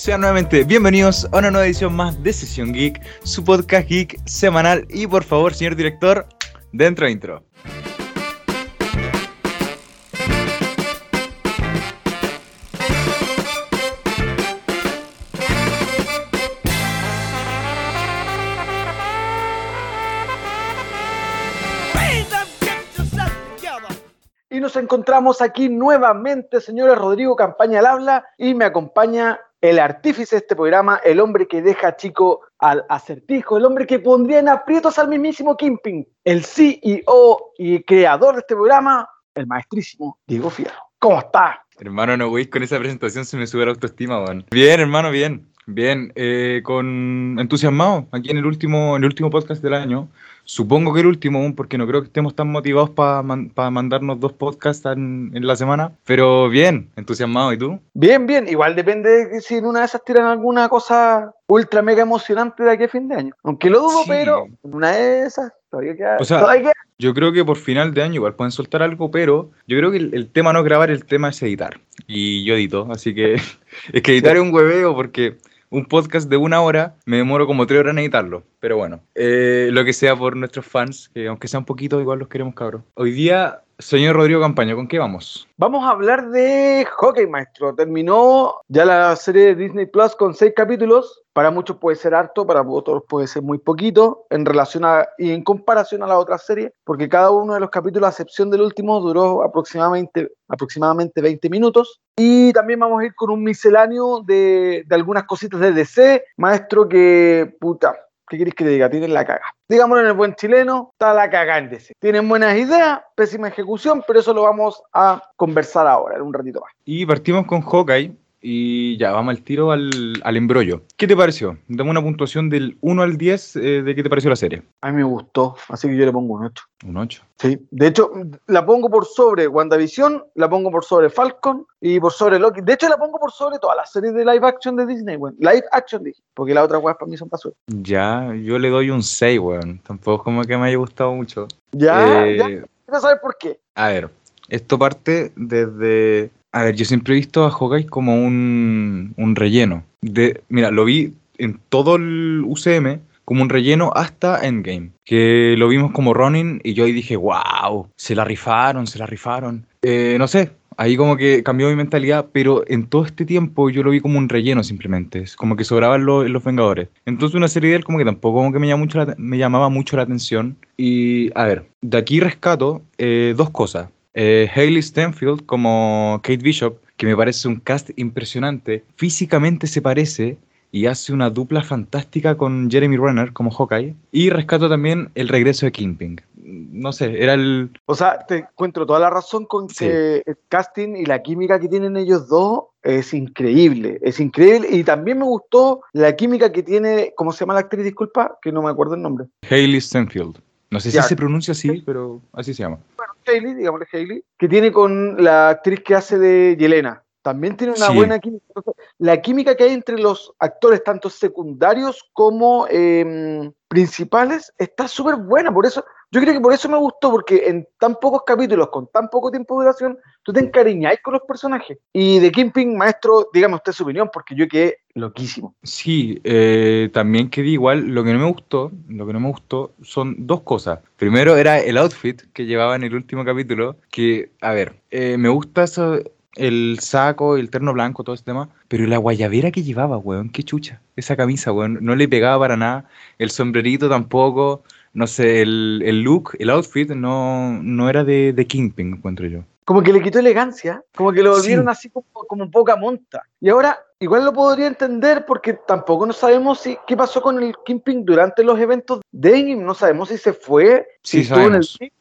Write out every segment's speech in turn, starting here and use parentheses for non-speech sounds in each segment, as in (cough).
Sean nuevamente bienvenidos a una nueva edición más de Sesión Geek, su podcast geek semanal. Y por favor, señor director, dentro intro. Encontramos aquí nuevamente, señores Rodrigo Campaña al habla, y me acompaña el artífice de este programa, el hombre que deja chico al acertijo, el hombre que pondría en aprietos al mismísimo Kimping, el CEO y creador de este programa, el maestrísimo Diego Fierro. ¿Cómo está? Hermano, no voy con esa presentación, se me sube la autoestima, weón. Bien, hermano, bien. Bien, eh, con entusiasmado aquí en el último, en el último podcast del año. Supongo que el último, porque no creo que estemos tan motivados para mandarnos dos podcasts en, la semana. Pero bien, entusiasmado. ¿Y tú? Bien, bien. Igual depende de si en una de esas tiran alguna cosa ultra mega emocionante de aquí a fin de año. Aunque lo dudo, pero en una de esas todavía queda. O sea, yo creo que por final de año igual pueden soltar algo, pero yo creo que el, tema no es grabar, el tema es editar. Y yo edito, así que (laughs) es que editar es un hueveo porque un podcast de una hora, me demoro como tres horas en editarlo. Pero bueno, eh, lo que sea por nuestros fans, que aunque sea un poquito, igual los queremos, cabros. Hoy día, señor Rodrigo Campaña, ¿con qué vamos? Vamos a hablar de Hockey Maestro. Terminó ya la serie de Disney Plus con seis capítulos. Para muchos puede ser harto, para otros puede ser muy poquito en relación a y en comparación a la otra serie, porque cada uno de los capítulos, a excepción del último, duró aproximadamente, aproximadamente 20 minutos. Y también vamos a ir con un misceláneo de, de algunas cositas de DC, maestro que, puta, ¿qué queréis que te diga? Tienen la caga. Digámoslo en el buen chileno, está la caga en DC. Tienen buenas ideas, pésima ejecución, pero eso lo vamos a conversar ahora, en un ratito más. Y partimos con Hawkeye, y ya, vamos al tiro al, al embrollo. ¿Qué te pareció? Dame una puntuación del 1 al 10 eh, de qué te pareció la serie. A mí me gustó, así que yo le pongo un 8. Un 8. Sí, de hecho, la pongo por sobre WandaVision, la pongo por sobre Falcon y por sobre Loki. De hecho, la pongo por sobre todas las series de live action de Disney, weón. Live action dije, porque las otras weas para mí son basura. Ya, yo le doy un 6, weón. Tampoco es como que me haya gustado mucho. Ya, eh, ya. Quiero saber por qué. A ver, esto parte desde a ver, yo siempre he visto a Hawkeye como un, un relleno. De, mira, lo vi en todo el UCM como un relleno hasta Endgame. Que lo vimos como Ronin y yo ahí dije, wow, se la rifaron, se la rifaron. Eh, no sé, ahí como que cambió mi mentalidad, pero en todo este tiempo yo lo vi como un relleno simplemente, como que sobraban los Vengadores. Entonces una serie de él como que tampoco como que me, mucho la, me llamaba mucho la atención. Y a ver, de aquí rescato eh, dos cosas. Eh, Hayley Stenfield como Kate Bishop, que me parece un cast impresionante. Físicamente se parece y hace una dupla fantástica con Jeremy Renner como Hawkeye. Y rescato también el regreso de Kingpin. No sé, era el... O sea, te encuentro toda la razón con que el casting y la química que tienen ellos dos es increíble, es increíble. Y también me gustó la química que tiene, ¿cómo se llama la actriz? Disculpa, que no me acuerdo el nombre. Hayley Stenfield. No sé si se pronuncia así, pero así se llama. Bueno, Digámosle que tiene con la actriz que hace de Yelena. También tiene una buena química. La química que hay entre los actores, tanto secundarios como em, principales, está súper buena. Por eso, yo creo que por eso me gustó, porque en tan pocos capítulos, con tan poco tiempo de duración, tú te encariñáis con los personajes. Y de Kingpin, maestro, dígame usted su opinión, porque yo quedé loquísimo. Sí, eh, también quedé igual. Lo que no me gustó, lo que no me gustó son dos cosas. Primero era el outfit que llevaba en el último capítulo, que, a ver, eh, me gusta eso el saco, el terno blanco, todo ese tema, pero la guayabera que llevaba, weón, qué chucha. Esa camisa, weón, no le pegaba para nada. El sombrerito tampoco. No sé, el, el look, el outfit no, no era de, de Kingpin, encuentro yo como que le quitó elegancia, como que lo volvieron así como, como, poca monta. Y ahora, igual lo podría entender porque tampoco no sabemos si, qué pasó con el Kingpin durante los eventos de Endgame, no sabemos si se fue, si estuvo en el blip,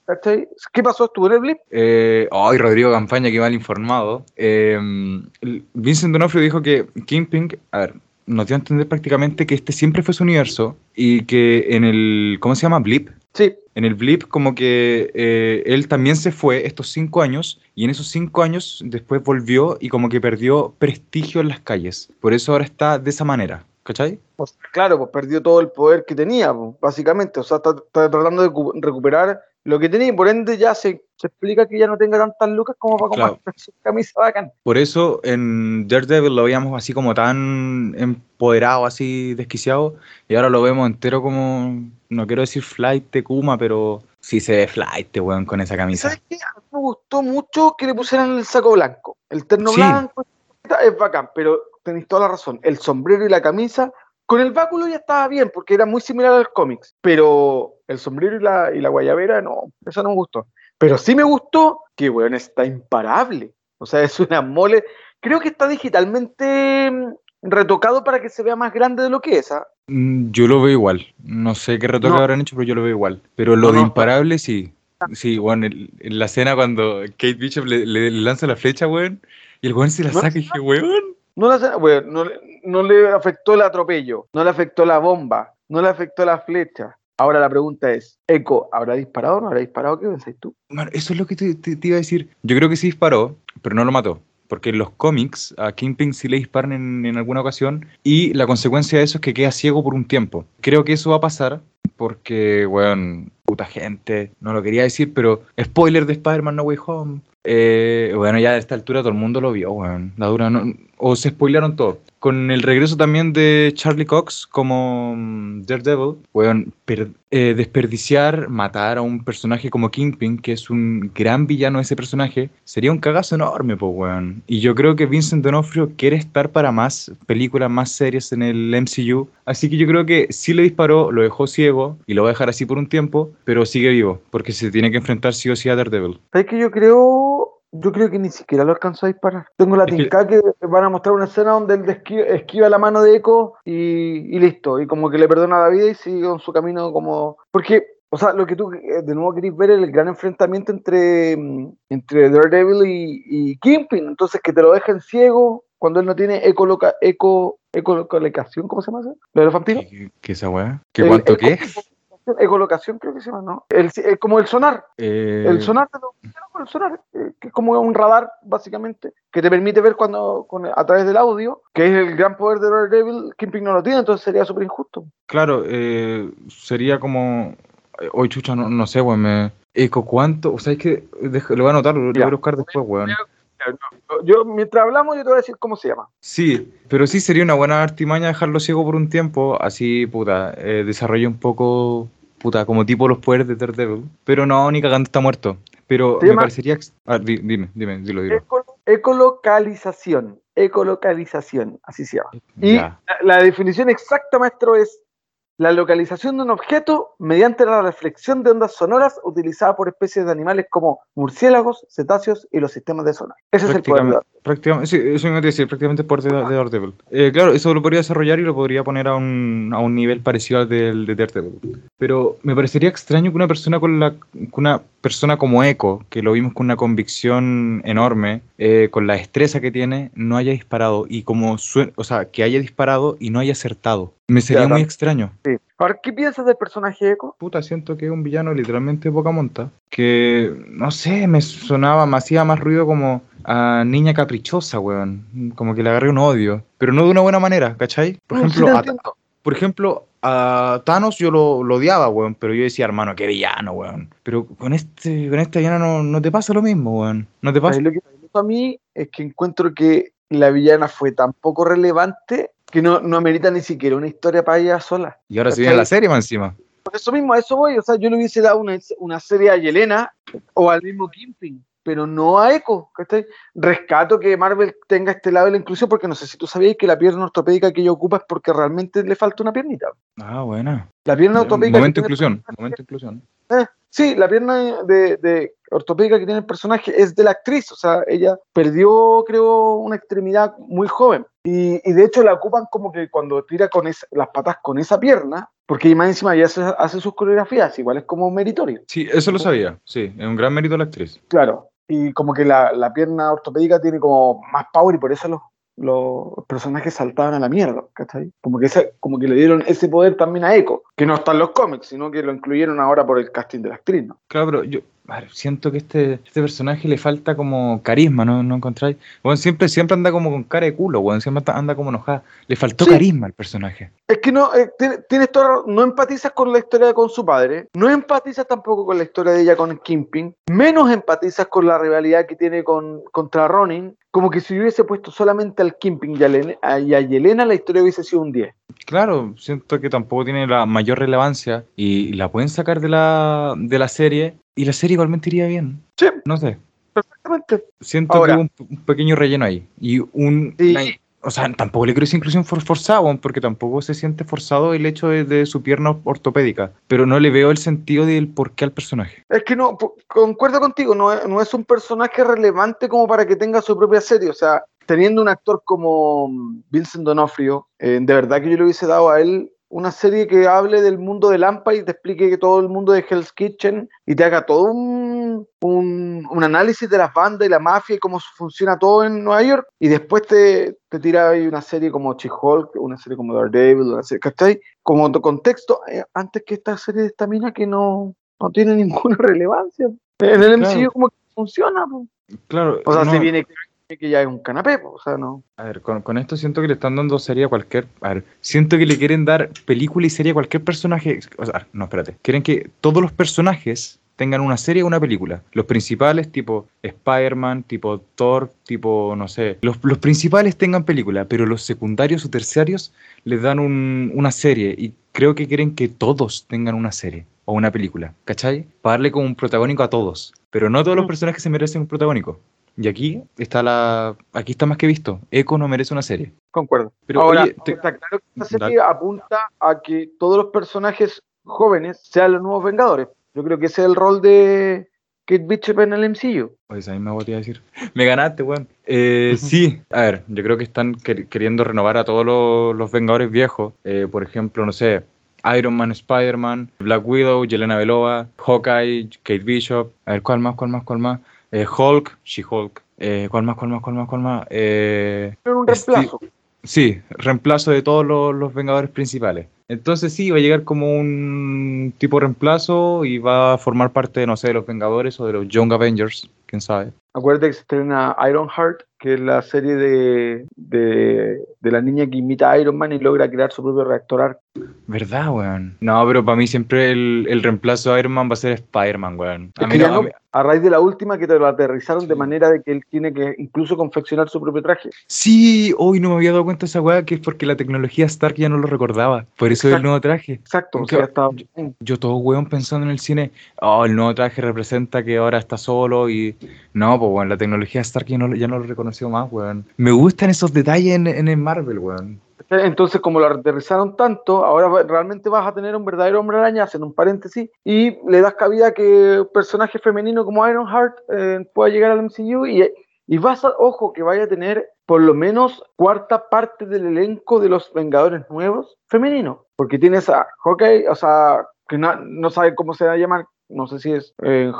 ¿Qué pasó? ¿Estuvo en el blip? Eh, ay, Rodrigo Campaña, que mal informado. Eh, Vincent D'Onofrio dijo que Kingpin, a ver, nos dio a entender prácticamente que este siempre fue su universo y que en el, ¿cómo se llama? Blip. Sí. En el Blip como que eh, él también se fue estos cinco años y en esos cinco años después volvió y como que perdió prestigio en las calles. Por eso ahora está de esa manera. ¿cachai? Sea, claro, pues perdió todo el poder que tenía, pues, básicamente. O sea, está, está tratando de cu- recuperar lo que por ende ya se, se explica que ya no tenga tantas lucas como para Claro. comprar su camisa bacán. Por eso en Daredevil lo veíamos así como tan empoderado, así desquiciado, y ahora lo vemos entero como, no quiero decir flight de Kuma, pero sí se ve flight, weón, con esa camisa. ¿Sabes qué? A mí me gustó mucho que le pusieran el saco blanco. El terno Sí. blanco es bacán, pero tenéis toda la razón. El sombrero y la camisa, con el báculo ya estaba bien, porque era muy similar al cómics. Pero el sombrero y la, y la guayabera, no, eso no me gustó. Pero sí me gustó que, weón, está imparable. O sea, (laughs) es una mole. Creo que está digitalmente mm, retocado para que se vea más grande de lo que es. ¿ah? Mm, Yo lo veo igual. No sé qué retoque No. habrán hecho, pero yo lo veo igual. Pero lo No, de no. imparable sí. Sí, weón, en la escena cuando Kate Bishop le, le- le lanza la flecha, weón, y el weón se la saca y dije, weón. No, no, le- afectó el atropello, no le afectó la bomba, no le afectó la flecha. Ahora la pregunta es, ¿Echo habrá disparado o no habrá disparado? ¿Qué pensáis tú? Mano, eso es lo que te, iba a decir. Yo creo que sí disparó, pero no lo mató. Porque en los cómics a Kingpin sí le disparan en, en alguna ocasión y la consecuencia de eso es que queda ciego por un tiempo. Creo que eso va a pasar porque, weón, puta gente, no lo quería decir, pero spoiler de Spider-Man No Way Home. Eh, bueno, ya a esta altura todo el mundo lo vio, weón. La dura, no- o se spoilaron todo. Con el regreso también de Charlie Cox como mm, Daredevil, per- eh, desperdiciar, matar a un personaje como Kingpin, que es un gran villano ese personaje, sería un cagazo enorme, pues, weón. Y yo creo que Vincent D'Onofrio quiere estar para más películas, más series en el MCU. Así que yo creo que sí le disparó, lo dejó ciego y lo va a dejar así por un tiempo, pero sigue vivo, porque se tiene que enfrentar sí o sí a Daredevil. ¿Sabes que yo creo, yo creo que ni siquiera lo alcanzó a disparar? Tengo la que- tinca que van a mostrar una escena donde él esquiva, esquiva la mano de Echo y, y listo, y como que le perdona la vida y sigue con su camino como... Porque, o sea, lo que tú eh, de nuevo querés ver es el gran enfrentamiento entre, mm, entre Daredevil y, y Kingpin, entonces que te lo dejen ciego cuando él no tiene ecoloca, eco, ecolocación, ¿cómo se llama eso? ¿Lo de los vampiros? ¿Qué, qué esa weá? ¿Qué El- cuánto el- qué? Ecolocación creo que se llama, ¿no? El, es como el sonar, Eh, el sonar, de los- el sonar, eh, que es como un radar, básicamente, que te permite ver cuando con- a través del audio, que es el gran poder de Daredevil, Kingpin no lo tiene, entonces sería súper injusto. Claro, eh, sería como. eh, Hoy, chucha, no, no sé, weón. Me... Eco, ¿cuánto? O sea, es que deja- lo voy a anotar, lo, voy a buscar después, weón. Yo, mientras hablamos, yo te voy a decir cómo se llama. Sí, pero sí sería una buena artimaña dejarlo ciego por un tiempo, así, puta, eh, desarrolla un poco, puta, como tipo los poderes de Daredevil. Pero no, ni cagando está muerto. Pero me parecería. ah, di- dime, dime, dilo, dilo. Eco- ecolocalización, ecolocalización, así se llama. Y la, la definición exacta, maestro, es la localización de un objeto mediante la reflexión de ondas sonoras utilizada por especies de animales como murciélagos, cetáceos y los sistemas de sonar. Ese es el poder. Prácticamente, sí, eso me iba a decir, prácticamente por de, de Daredevil. Eh, claro, eso lo podría desarrollar y lo podría poner a un, a un nivel parecido al del de Daredevil. Pero me parecería extraño que una persona con la una persona como Echo, que lo vimos con una convicción enorme, eh, con la destreza que tiene, no haya disparado y como sue- o sea, que haya disparado y no haya acertado. Me sería muy extraño. Sí. Ahora, ¿qué piensas del personaje Echo? Puta, siento que es un villano literalmente poca monta. Que, no sé, me sonaba, me hacía más ruido como a niña caprichosa, weón. Como que le agarré un odio. Pero no de una buena manera, ¿cachai? Por ejemplo, a, por ejemplo, a Thanos yo lo, lo odiaba, weón. Pero yo decía, hermano, qué villano, weón. Pero con este, con esta villana no, no te pasa lo mismo, weón. No te pasa. ¿Sabes Lo que a mí es que encuentro que la villana fue tan poco relevante que no, no amerita ni siquiera una historia para ella sola. Y ahora se ¿cachai? viene la serie más encima. Por eso mismo, a eso voy. O sea, yo le hubiese dado una, una serie a Yelena o al mismo Kingpin, pero no a Echo. ¿cachai? Rescato que Marvel tenga este lado de la inclusión, porque no sé si tú sabías que la pierna ortopédica que ella ocupa es porque realmente le falta una piernita. Ah, buena. La pierna ortopédica. Momento inclusión. Momento inclusión. Eh, sí, la pierna de, de ortopédica que tiene el personaje es de la actriz, o sea, ella perdió, creo, una extremidad muy joven. Y, y de hecho la ocupan como que cuando tira con esa- las patas con esa pierna, porque más encima ya hace, hace sus coreografías, igual es como meritorio. Sí, eso lo sabía. Sí, es un gran mérito de la actriz. Claro. Y como que la, la pierna ortopédica tiene como más power y por eso los, los personajes saltaban a la mierda, ¿cachai? Como que, ese- como que le dieron ese poder también a Echo, que no está en los cómics, sino que lo incluyeron ahora por el casting de la actriz, ¿no? Claro, pero yo, siento que este, este personaje le falta como carisma, ¿no, ¿No encontráis? Bueno, siempre, siempre anda como con cara de culo, bueno, siempre anda como enojada. Le faltó carisma al personaje. Es que no, eh, tienes todo, no empatizas con la historia con su padre, no empatizas tampoco con la historia de ella con Kimping, menos empatizas con la rivalidad que tiene con, contra Ronin, como que si hubiese puesto solamente al Kimping y a, y a Yelena, la historia hubiese sido un 10. Claro, siento que tampoco tiene la mayor relevancia y la pueden sacar de la, de la serie y la serie igualmente iría bien. Sí. No sé. Perfectamente. Siento que un, un, pequeño relleno ahí. Y un. o sea, tampoco le creo esa inclusión for, forzado, porque tampoco se siente forzado el hecho de, su pierna ortopédica. Pero no le veo el sentido del por qué al personaje. Es que no, concuerdo contigo, no es, no es un personaje relevante como para que tenga su propia serie. O sea, teniendo un actor como Vincent Donofrio, eh, de verdad que yo le hubiese dado a él una serie que hable del mundo de Lampa y te explique que todo el mundo de Hell's Kitchen y te haga todo un, un, análisis de las bandas y la mafia y cómo funciona todo en Nueva York y después te, te tira ahí una serie como She-Hulk, una serie como Daredevil, una serie, ¿cachai? Como contexto, eh, antes que esta serie de esta mina que no, no tiene (laughs) ninguna relevancia. En el MCU como que funciona. Claro. O sea, se viene que ya es un canapé, o sea, no. A ver, con, esto siento que le están dando serie a cualquier. A ver, siento que le quieren dar película y serie a cualquier personaje. O sea, no, espérate. Quieren que todos los personajes tengan una serie o una película. Los principales, tipo Spider-Man, tipo Thor, tipo, no sé. Los, principales tengan película, pero los secundarios o terciarios les dan una serie. Y creo que quieren que todos tengan una serie o una película. ¿Cachai? Para darle como un protagónico a todos. Pero no todos los mm. personajes se merecen un protagónico. Y aquí está la. Aquí está más que visto. Echo no merece una serie. Concuerdo. Pero Ahora, está claro que esta serie apunta a que todos los personajes jóvenes sean los nuevos Vengadores. Yo creo que ese es el rol de Kate Bishop en el MCU. Pues ahí me voy a decir. Me ganaste, weón. Eh, (laughs) sí, a ver, yo creo que están queriendo renovar a todos los, Vengadores viejos. Eh, por ejemplo, no sé, Iron Man, Spider-Man, Black Widow, Yelena Belova, Hawkeye, Kate Bishop. A ver, ¿cuál más, cuál más, cuál más? Eh, Hulk, She-Hulk, eh, ¿cuál más, cuál más, cuál más, cuál más? Eh, un reemplazo. Sí, reemplazo de todos los, Vengadores principales. Entonces sí, va a llegar como un tipo reemplazo y va a formar parte, no sé, de los Vengadores o de los Young Avengers, quién sabe. Acuérdate que se estrena Ironheart, que es la serie de, de, la niña que imita a Iron Man y logra crear su propio reactor arc. ¿Verdad, weón? No, pero para mí siempre el, el reemplazo de Iron Man va a ser Spider-Man, weón. A, mí a, raíz de la última que te lo aterrizaron de manera de que él tiene que incluso confeccionar su propio traje. Sí, hoy no me había dado cuenta de esa weá, que es porque la tecnología Stark ya no lo recordaba. Por eso es el nuevo traje. Exacto. yo, todo weón pensando en el cine, oh, el nuevo traje representa que ahora está solo y... No, pues weón, la tecnología Stark ya no, ya no lo reconoció más, weón. Me gustan esos detalles en, en el Marvel, weón. Entonces, como lo aterrizaron tanto, ahora realmente vas a tener un verdadero hombre araña, hacen un paréntesis, y le das cabida a que un personaje femenino como Ironheart eh, pueda llegar al MCU y, y vas a, ojo, que vaya a tener por lo menos cuarta parte del elenco de los Vengadores nuevos femenino, porque tienes a Hawkeye, o sea, que no, no sabe cómo se va a llamar, no sé si es eh,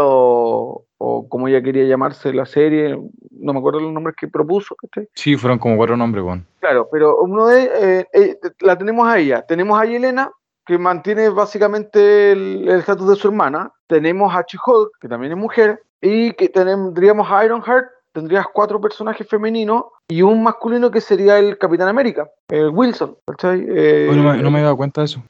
o, o como ella quería llamarse la serie, no me acuerdo los nombres que propuso. Sí, fueron como cuatro nombres, Juan. Claro, pero uno de eh, eh, la tenemos a ella, tenemos a Yelena, que mantiene básicamente el estatus de su hermana, tenemos a She-Hulk, que también es mujer, y que tendríamos a Ironheart, tendrías cuatro personajes femeninos y un masculino que sería el Capitán América, el Wilson. Eh, no, me, no, me, he dado cuenta de eso.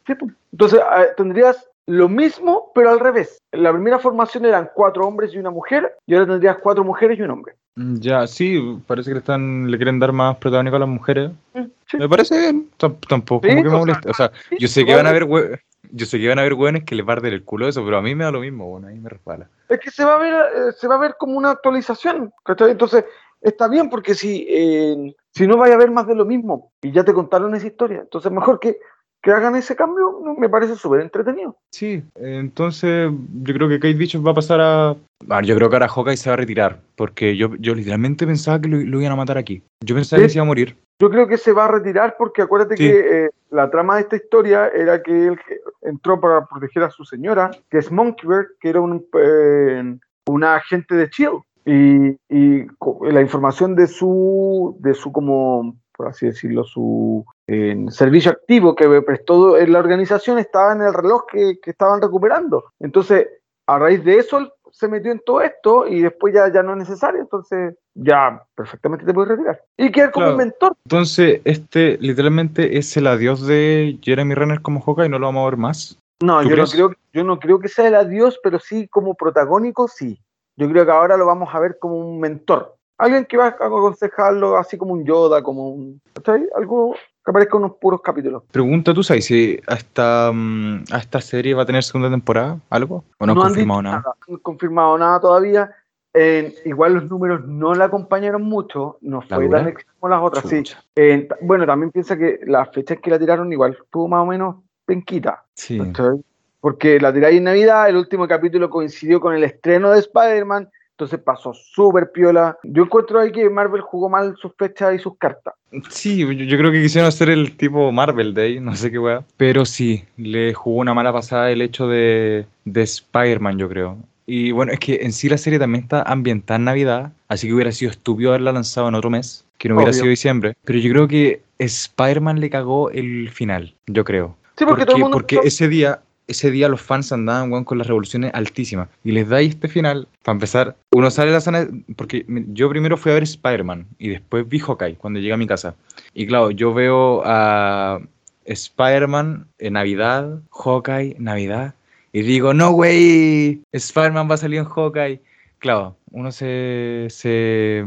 Entonces tendrías lo mismo, pero al revés. La primera formación eran cuatro hombres y una mujer, y ahora tendrías cuatro mujeres y un hombre. Mm, ya, sí, parece que le, están, le quieren dar más protagónico a las mujeres. Mm, me parece bien, tampoco como que me molesta. O sea, yo sé que van a haber yo sé que van a haber hueones que le parten el culo eso, pero a mí me da lo mismo, bueno, ahí me resbala. Es que se va a ver, eh, se va a ver como una actualización, Entonces, está bien porque si, eh, si no vaya a haber más de lo mismo, y ya te contaron esa historia, entonces mejor que que hagan ese cambio me parece súper entretenido. Sí, entonces yo creo que Kate Bishop va a pasar a... yo creo que ahora Hawkeye se va a retirar, porque yo, yo literalmente pensaba que lo, iban a matar aquí. Yo pensaba que se iba a morir. Yo creo que se va a retirar porque acuérdate que eh, la trama de esta historia era que él entró para proteger a su señora, que es Monkeybird, que era un, eh, una agente de Chill. Y, y, la información de su, de su como por así decirlo, su servicio activo que prestó en la organización estaba en el reloj que, estaban recuperando. Entonces, a raíz de eso se metió en todo esto y después ya, ya no es necesario, entonces ya perfectamente te puedes retirar. Y quedar como Claro. un mentor. Entonces, este literalmente es el adiós de Jeremy Renner como Hawkeye, no lo vamos a ver más. No, ¿Tú yo no, creo, yo no creo que sea el adiós, pero sí como protagónico, sí. Yo creo que ahora lo vamos a ver como un mentor. Alguien que va a aconsejarlo así como un Yoda, como un... ¿cachai? Algo que aparezca en unos puros capítulos. Pregunta tú, ¿sabes si a esta, mm, a esta serie va a tener segunda temporada? ¿Algo? ¿O no, han confirmado dicho nada? No han confirmado nada todavía. Eh, igual los números no la acompañaron mucho, no ¿La fue tan extremo como las otras, sí. Eh, bueno, también piensa que las fechas que la tiraron igual estuvo más o menos penquita. Sí. ¿cachai? Porque la tiráis en Navidad, el último capítulo coincidió con el estreno de Spider-Man, entonces pasó súper piola. Yo encuentro ahí que Marvel jugó mal sus fechas y sus cartas. Sí, yo, yo creo que quisieron hacer el tipo Marvel Day, no sé qué weá. Pero sí, le jugó una mala pasada el hecho de, de Spider-Man, yo creo. Y bueno, es que en sí la serie también está ambientada en Navidad, así que hubiera sido estúpido haberla lanzado en otro mes, que no hubiera sido diciembre. Pero yo creo que Spider-Man le cagó el final, yo creo. Sí, porque, todo el mundo porque ese día, ese día los fans andaban weón, con las revoluciones altísimas. Y les dais este final, para empezar, uno sale a la zona. Porque yo primero fui a ver Spider-Man y después vi Hawkeye cuando llegué a mi casa. Y claro, yo veo a Spider-Man en Navidad, Hawkeye, Navidad. Y digo, no, güey, Spider-Man va a salir en Hawkeye. Claro, uno se, se,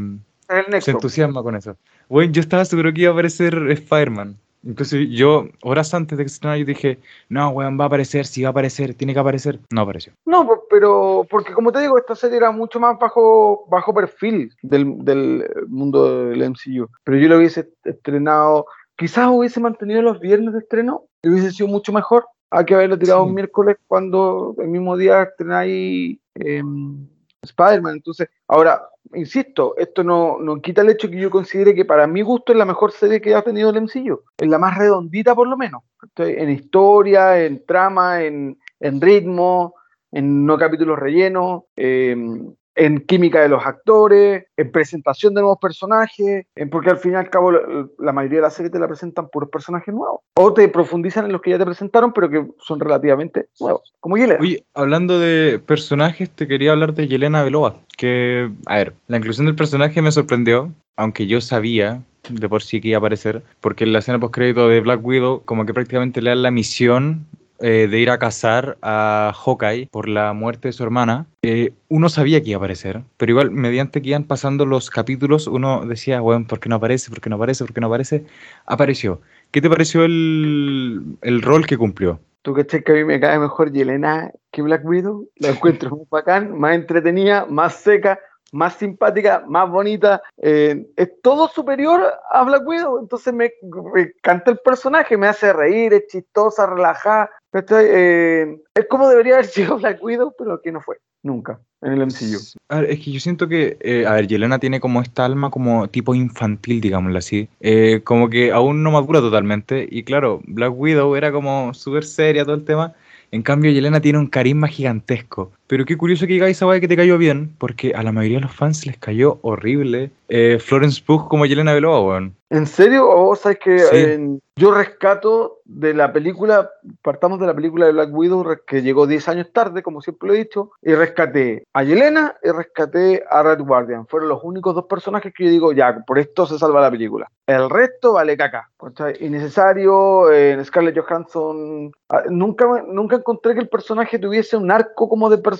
se entusiasma con eso. Bueno, yo estaba seguro que iba a aparecer Spider-Man. Incluso yo, horas antes de que se estrenara, yo dije, no, weón, va a aparecer, sí va a aparecer, tiene que aparecer. No apareció. No, po- pero porque como te digo, esta serie era mucho más bajo, bajo perfil del, del mundo del MCU. Pero yo lo hubiese estrenado, quizás hubiese mantenido los viernes de estreno, y hubiese sido mucho mejor a que haberlo tirado Sí. un miércoles cuando el mismo día estrenáis em, Spider-Man. Entonces, ahora, insisto, esto no, no quita el hecho que yo considere que para mi gusto es la mejor serie que ha tenido el MCU. Es la más redondita por lo menos. ¿cachai? En historia, en trama, en, en ritmo, en no capítulos rellenos, eh, en química de los actores, en presentación de nuevos personajes, en porque al fin y al cabo la, mayoría de las series te la presentan puros personajes nuevos. O te profundizan en los que ya te presentaron, pero que son relativamente nuevos. Como Yelena. Oye, hablando de personajes, te quería hablar de Yelena Belova. Que, a ver, la inclusión del personaje me sorprendió, aunque yo sabía de por sí que iba a aparecer, porque en la escena post-crédito de Black Widow, como que prácticamente le dan la misión eh, de ir a cazar a Hawkeye por la muerte de su hermana. Eh, uno sabía que iba a aparecer, pero igual, mediante que iban pasando los capítulos, uno decía, bueno, ¿por qué no aparece? ¿Por qué no aparece? ¿Por qué no aparece? Apareció. ¿Qué te pareció el, el rol que cumplió? Tú que que a mí me cae mejor Yelena que Black Widow. La encuentro (laughs) muy bacán, más entretenida, más seca, más simpática, más bonita. eh, es todo superior a Black Widow. Entonces me, me encanta el personaje, me hace reír, es chistosa, relajada. ¿cachai? Eh, es como debería haber (laughs) sido Black Widow, pero que no fue, nunca, en el MCU. Es que yo siento que, eh, a ver, Yelena tiene como esta alma como tipo infantil, digámoslo así. Eh, como que aún no madura totalmente. Y claro, Black Widow era como súper seria todo el tema. En cambio, Yelena tiene un carisma gigantesco. Pero qué curioso que digáis esa que te cayó bien, porque a la mayoría de los fans les cayó horrible eh, Florence Pugh como Yelena Belova, weón. ¿En serio? ¿O vos sabes que Sí. yo rescato de la película, partamos de la película de Black Widow, que llegó 10 años tarde, como siempre lo he dicho, y rescaté a Yelena y rescaté a Red Guardian. Fueron los únicos dos personajes que yo digo, ya, por esto se salva la película. El resto vale caca. Innecesario, eh, Scarlett Johansson. ah, Nunca, nunca encontré que el personaje tuviese un arco como de personaje,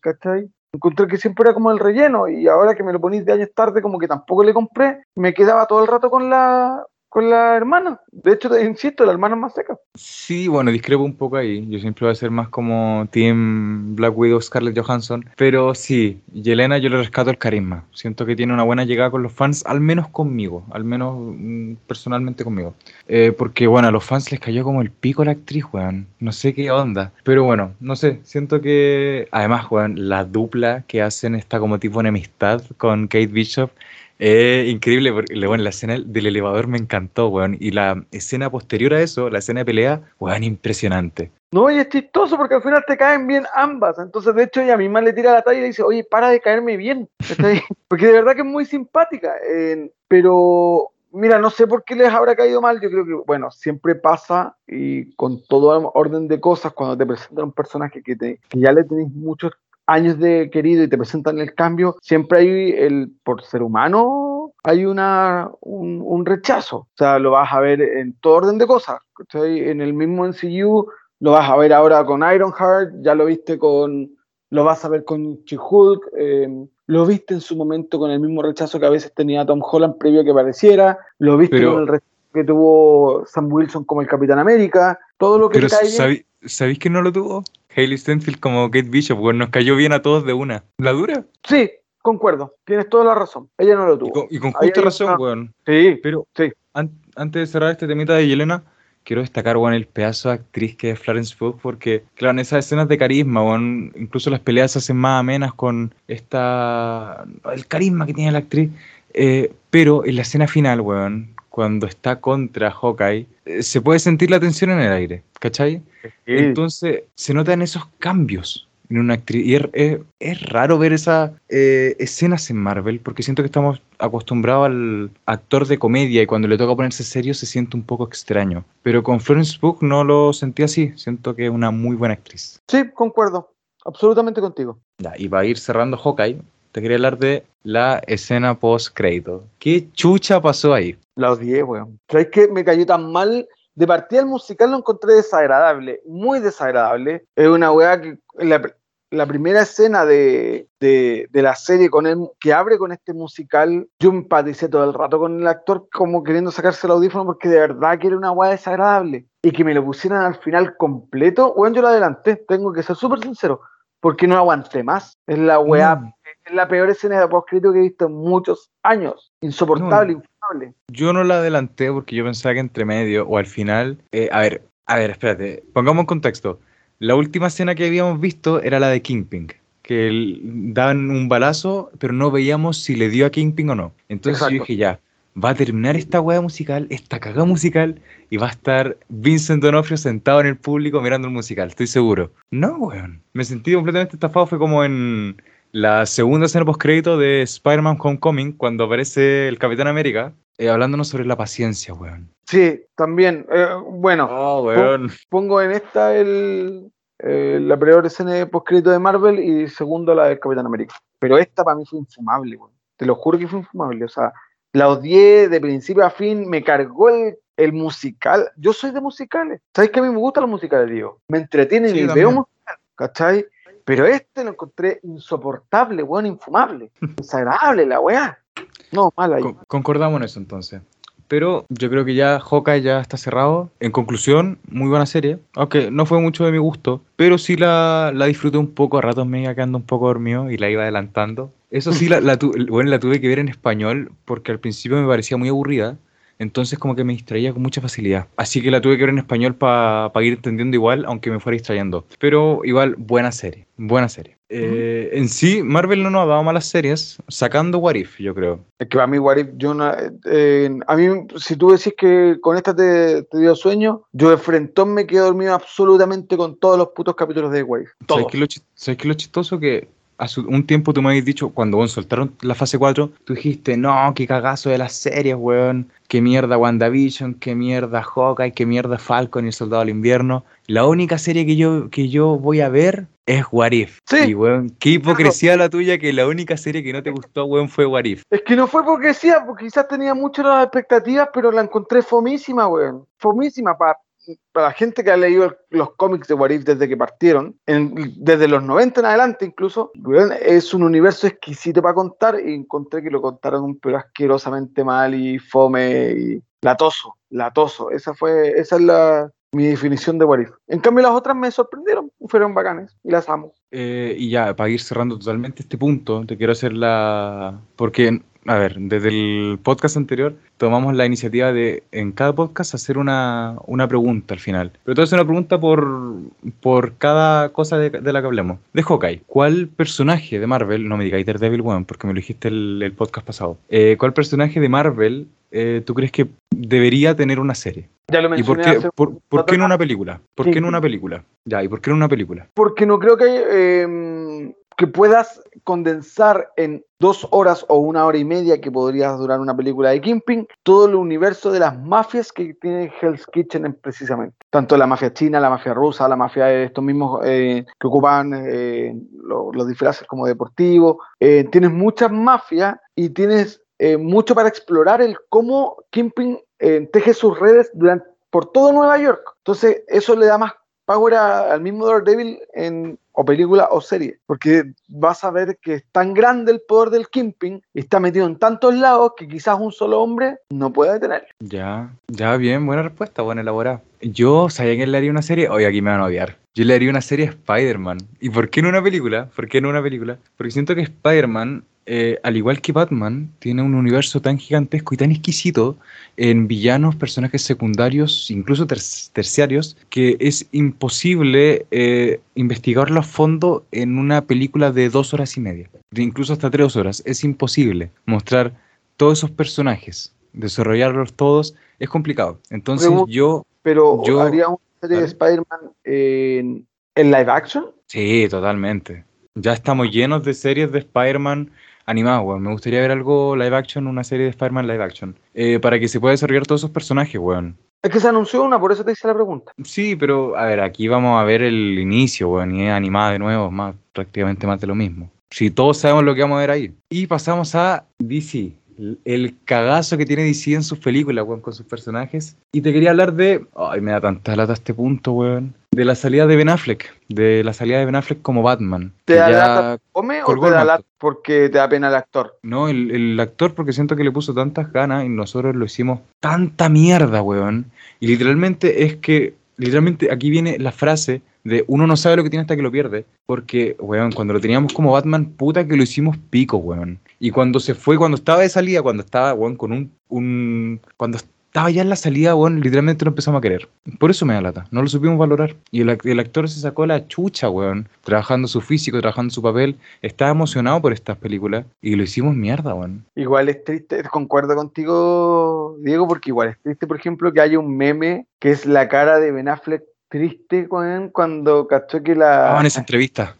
¿cachai? Encontré que siempre era como el relleno y ahora que me lo ponís de años tarde como que tampoco le compré, me quedaba todo el rato con la con la hermana. De hecho, insisto, la hermana más seca. Sí, bueno, discrepo un poco ahí. Yo siempre voy a ser más como Team Black Widow, Scarlett Johansson. Pero sí, Yelena yo le rescato el carisma. Siento que tiene una buena llegada con los fans, al menos conmigo, al menos mm, personalmente conmigo. Eh, porque bueno, a los fans les cayó como el pico la actriz, weón. No sé qué onda. Pero bueno, no sé, siento que además, weón, la dupla que hacen está como tipo enemistad con Kate Bishop. Es increíble, porque bueno, la escena del elevador me encantó, weón. Y la escena posterior a eso, la escena de pelea, weón, impresionante. No, y es chistoso porque al final te caen bien ambas. Entonces, de hecho, ella misma le tira la talla y le dice, oye, para de caerme bien. (laughs) porque de verdad que es muy simpática. eh, pero mira, no sé por qué les habrá caído mal. Yo creo que, bueno, siempre pasa y con todo orden de cosas, cuando te presentan un personaje que, te, que ya le tenéis muchos años de querido y te presentan el cambio, siempre hay el, por ser humano, hay una, un, un rechazo. O sea, lo vas a ver en todo orden de cosas. ¿cachai? En el mismo NCU, lo vas a ver ahora con Ironheart, ya lo viste con, lo vas a ver con She-Hulk, eh, lo viste en su momento con el mismo rechazo que a veces tenía Tom Holland previo a que apareciera, lo viste Pero- con el rechazo que tuvo Sam Wilson como el Capitán América, todo lo que Pero te cae bien. ¿sabí- ¿sabéis que no lo tuvo? Hailey Stenfield como Kate Bishop, weón, nos cayó bien a todos de una. ¿La dura? Sí, concuerdo, tienes toda la razón. Ella no lo Y tuvo. con, y con justa razón, una- weón. Sí, Pero sí. an- antes de cerrar este temita de Yelena, quiero destacar, weón, el pedazo de actriz que es Florence Pugh, porque, claro, en esas escenas de carisma, weón, incluso las peleas se hacen más amenas con esta... el carisma que tiene la actriz. eh, pero en la escena final, weón, cuando está contra Hawkeye, eh, se puede sentir la tensión en el aire, ¿cachai? Entonces se notan esos cambios en una actriz. Y es, es- es raro ver esas eh, escenas en Marvel, porque siento que estamos acostumbrados al actor de comedia y cuando le toca ponerse serio se siente un poco extraño. Pero con Florence Pugh no lo sentí así. Siento que es una muy buena actriz. Sí, concuerdo, absolutamente contigo. Ya, y para ir cerrando Hawkeye, te quería hablar de la escena post-crédito. ¿Qué chucha pasó ahí? La odié, weón. ¿Sabes qué? Me cayó tan mal. De partida el musical lo encontré desagradable, muy desagradable. Es una weá que la, la primera escena de, de, de la serie con él, que abre con este musical, yo empaticé todo el rato con el actor como queriendo sacarse el audífono porque de verdad que era una weá desagradable. Y que me lo pusieran al final completo, weón, yo lo adelanté, tengo que ser súper sincero, porque no aguanté más. Es la weá No, es la peor escena de poscrito que he visto en muchos años. Insoportable, yo no la adelanté porque yo pensaba que entre medio o al final. eh, a ver, a ver, espérate. Pongamos en contexto. La última escena que habíamos visto era la de Kingpin. Que el- daban un balazo, pero no veíamos si le dio a Kingpin o no. Entonces yo dije, ya, va a terminar esta hueá musical, esta cagada musical, y va a estar Vincent Donofrio sentado en el público mirando el musical, estoy seguro. No, weón. Me sentí completamente estafado. Fue como en la segunda escena post-crédito de Spider-Man Homecoming, cuando aparece el Capitán América, eh, hablándonos sobre la paciencia, weón. Sí, también. eh, bueno, Oh, weón. pongo en esta el, eh, la peor escena de postcrédito de Marvel y segundo la del Capitán América. Pero esta para mí fue infumable, weón. Te lo juro que fue infumable. O sea, la odié de principio a fin, me cargó el, el musical. Yo soy de musicales. ¿Sabes que a mí me gustan los musicales, digo? Me entretienen Sí, y yo veo también. musical, ¿cachai? Pero este lo encontré insoportable, weón, infumable. Desagradable la weá. No, mal ahí. Con- concordamos en eso entonces. Pero yo creo que ya Hawkeye ya está cerrado. En conclusión, muy buena serie. Aunque no fue mucho de mi gusto. Pero sí la, la disfruté un poco. A ratos me iba quedando un poco dormido y la iba adelantando. Eso sí, la, la, tu- (laughs) bueno, la tuve que ver en español porque al principio me parecía muy aburrida. Entonces como que me distraía con mucha facilidad. Así que la tuve que ver en español para ir entendiendo igual, aunque me fuera distrayendo. Pero igual, buena serie. Buena serie. Eh, en sí, Marvel no nos ha dado malas series, sacando What If, yo creo. Es que a mí, What If, yo no- eh, a mí, si tú decís que con esta te, te dio sueño, yo de frentón me quedo dormido absolutamente con todos los putos capítulos de Wave. ¿Sabes Todos. qué, lo, sabes qué es lo chistoso? Que hace un tiempo tú me habías dicho, cuando bueno, soltaron la fase 4, tú dijiste, no, qué cagazo de las series, weón. Qué mierda WandaVision, qué mierda Hawkeye, qué mierda Falcon y el Soldado del Invierno. La única serie que yo, que yo voy a ver es What If. Sí. Y, weón, qué hipocresía la tuya que la única serie que no te gustó, weón, fue What If. Es que no fue decía, porque quizás tenía muchas las expectativas, pero la encontré fomísima, weón. Fomísima para la gente que ha leído los cómics de What If desde que partieron, en- desde los 90 en adelante incluso, es un universo exquisito para contar y encontré que lo contaron pero asquerosamente mal y fome y latoso, latoso. Esa fue, esa es la, mi definición de What If. En cambio las otras me sorprendieron, fueron bacanes y las amo. Eh, y ya, para ir cerrando totalmente este punto, te quiero hacer la... Porque, a ver, desde el podcast anterior tomamos la iniciativa de en cada podcast hacer una, una pregunta al final. Pero a hacer una pregunta por, por cada cosa de, de la que hablemos. De Hawkeye, ¿cuál personaje de Marvel, no me digáis Daredevil, weón, porque me lo dijiste el, el podcast pasado, eh, ¿cuál personaje de Marvel eh, tú crees que debería tener una serie? Ya lo ¿Y por mencioné qué, hace por, por qué en una película? ¿Por qué en una película? Ya, ¿y por qué en una película? porque no creo que eh, que puedas condensar en dos horas o una hora y media que podría durar una película de Kingpin, todo el universo de las mafias que tiene Hell's Kitchen precisamente. Tanto la mafia china, la mafia rusa, la mafia de estos mismos eh, que ocupan eh, los, disfraces como deportivos. Eh, tienes muchas mafias y tienes mucho para explorar el cómo Kingpin teje sus redes por todo Nueva York. Entonces, eso le da más power al mismo Daredevil en o película o serie, porque vas a ver que es tan grande el poder del Kingpin y está metido en tantos lados que quizás un solo hombre no puede detener. Ya, ya, bien, buena respuesta, buena elaborada. Yo sabía que le haría una serie, hoy aquí me van a odiar. Yo le haría una serie a Spider-Man. ¿Y por qué no una película? ¿Por qué no una película? Porque siento que Spider-Man eh, al igual que Batman, tiene un universo tan gigantesco y tan exquisito en villanos, personajes secundarios, incluso terciarios, que es imposible eh, investigarlo a fondo en una película de dos horas y media, de incluso hasta tres horas. Es imposible mostrar todos esos personajes, desarrollarlos todos, es complicado. Entonces yo... Pero yo, ¿haría una serie de Spider-Man en, en live action? Sí, totalmente. Ya estamos llenos de series de Spider-Man animado, weón. Me gustaría ver algo live action, una serie de Spider-Man live action. Eh, para que se pueda desarrollar todos esos personajes, weón. Es que se anunció una, por eso te hice la pregunta. Sí, pero a ver, aquí vamos a ver el inicio, weón, y es animada de nuevo, más, prácticamente más de lo mismo. Si todos sabemos lo que vamos a ver ahí. Y pasamos a DC el cagazo que tiene DC en sus películas, weón, con sus personajes. Y te quería hablar de. Ay, me da tanta lata este punto, weón. De la salida de Ben Affleck. De la salida de Ben Affleck como Batman. ¿Te da lata come o te da lata porque te da pena el actor? No, el, el, actor porque siento que le puso tantas ganas y nosotros lo hicimos tanta mierda, weón. Y literalmente es que. Literalmente aquí viene la frase de uno no sabe lo que tiene hasta que lo pierde. Porque, weón, cuando lo teníamos como Batman, puta que lo hicimos pico, weón. Y cuando se fue, cuando estaba de salida, cuando estaba, weón, con un, un. Cuando estaba ya en la salida, weón, literalmente lo empezamos a querer. Por eso me da lata, no lo supimos valorar. Y el, el, actor se sacó la chucha, weón, trabajando su físico, trabajando su papel. Estaba emocionado por estas películas y lo hicimos mierda, weón. Igual es triste, concuerdo contigo, Diego, porque igual es triste, por ejemplo, que haya un meme que es la cara de Ben Affleck triste, weón, cuando cachó que la... Ah, en esa entrevista.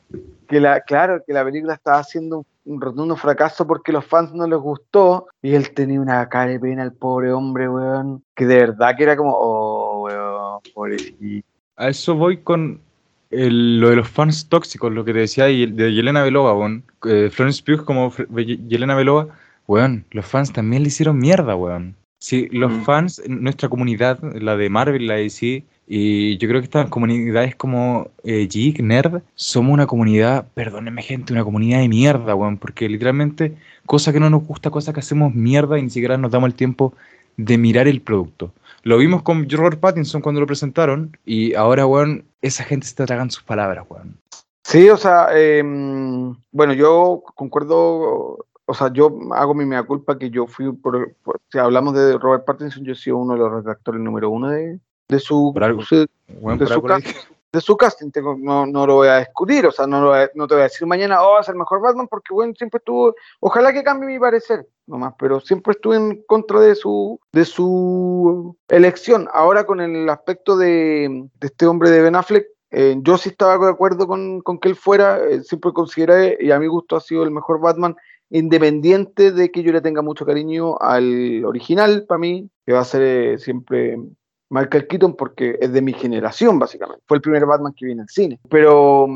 Que la, claro, que la película estaba haciendo un un rotundo fracaso porque los fans no les gustó y él tenía una cara de pena, el pobre hombre, weón, que de verdad que era como, oh, weón, pobrecito. A eso voy con lo de los fans tóxicos, lo que te decía de Yelena Belova, weón. Eh, Florence Pugh como Yelena Belova, weón, los fans también le hicieron mierda, weón. Sí, los mm. fans, nuestra comunidad, la de Marvel, la de DC, y yo creo que estas comunidades como eh, Geek, Nerd, somos una comunidad, perdónenme gente, una comunidad de mierda, weón, porque literalmente, cosa que no nos gusta, cosa que hacemos mierda y ni siquiera nos damos el tiempo de mirar el producto. Lo vimos con Robert Pattinson cuando lo presentaron y ahora, weón, esa gente está tragando sus palabras, weón. Sí, o sea, em, bueno, yo concuerdo, o sea, yo hago mi mea culpa que yo fui, por, si hablamos de Robert Pattinson, yo he sido uno de los redactores número uno de, de su, de, su casting, no, no, lo voy a discutir, o sea, no, no te voy a decir mañana, oh, va a ser mejor Batman, porque bueno, siempre estuvo, ojalá que cambie mi parecer, nomás, pero siempre estuve en contra de su, de su elección. Ahora con el aspecto de, de este hombre de Ben Affleck, eh, yo sí estaba de acuerdo con, con que él fuera, eh, siempre consideré, y a mi gusto ha sido el mejor Batman, independiente de que yo le tenga mucho cariño al original, para mí, que va a ser eh, siempre Michael Keaton porque es de mi generación, básicamente. Fue el primer Batman que vi en el cine. Pero,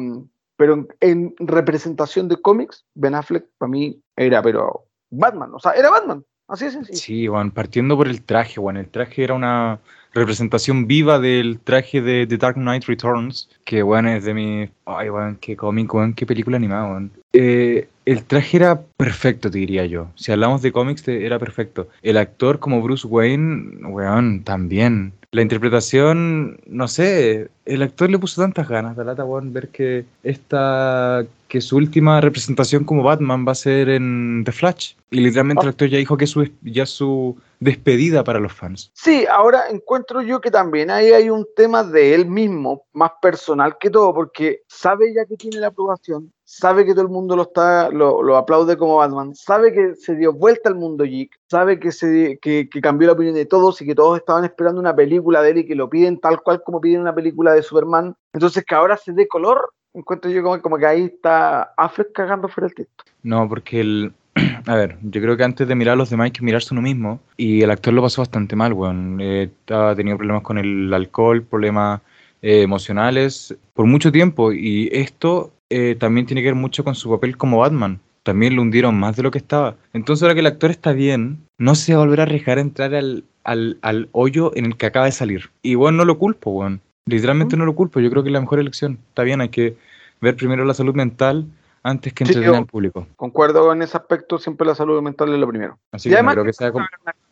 pero en, representación de cómics, Ben Affleck para mí era, pero Batman, o sea, era Batman. Así es sencillo. Sí, Juan, partiendo por el traje, Juan. El traje era una representación viva del traje de The Dark Knight Returns, que, bueno, es de mi... Ay, Juan, qué cómic, Juan, qué película animada, Juan. Eh, el traje era perfecto, te diría yo. Si hablamos de cómics, era perfecto. El actor como Bruce Wayne, weón, también la interpretación, no sé, el actor le puso tantas ganas, de lata, ver que esta, que su última representación como Batman va a ser en The Flash. Y literalmente el ah. actor ya dijo que es su, ya su despedida para los fans. Sí, ahora encuentro yo que también ahí hay un tema de él mismo, más personal que todo, porque sabe ya que tiene la aprobación, sabe que todo el mundo lo está lo, aplaude como Batman, sabe que se dio vuelta al mundo geek, sabe que, se, que, cambió la opinión de todos y que todos estaban esperando una película de él y que lo piden tal cual como piden una película de Superman. Entonces que ahora se dé color, encuentro yo como, como que ahí está Affleck cagando fuera el texto. No, porque el. (clears throat) A ver, yo creo que antes de mirar a los demás hay que mirarse uno mismo. Y el actor lo pasó bastante mal, weón. Eh, ha tenido problemas con el alcohol, problemas eh, emocionales por mucho tiempo. Y esto eh, también tiene que ver mucho con su papel como Batman. También lo hundieron más de lo que estaba. Entonces, ahora que el actor está bien, no se va a volver a arriesgar a entrar al, al, al hoyo en el que acaba de salir. Y bueno, no lo culpo, weón. Literalmente no lo culpo. Yo creo que es la mejor elección. Está bien, hay que ver primero la salud mental antes que Sí, entretener yo- al público. Concuerdo en ese aspecto, siempre la salud mental es lo primero. Así Y que no además creo que sea como-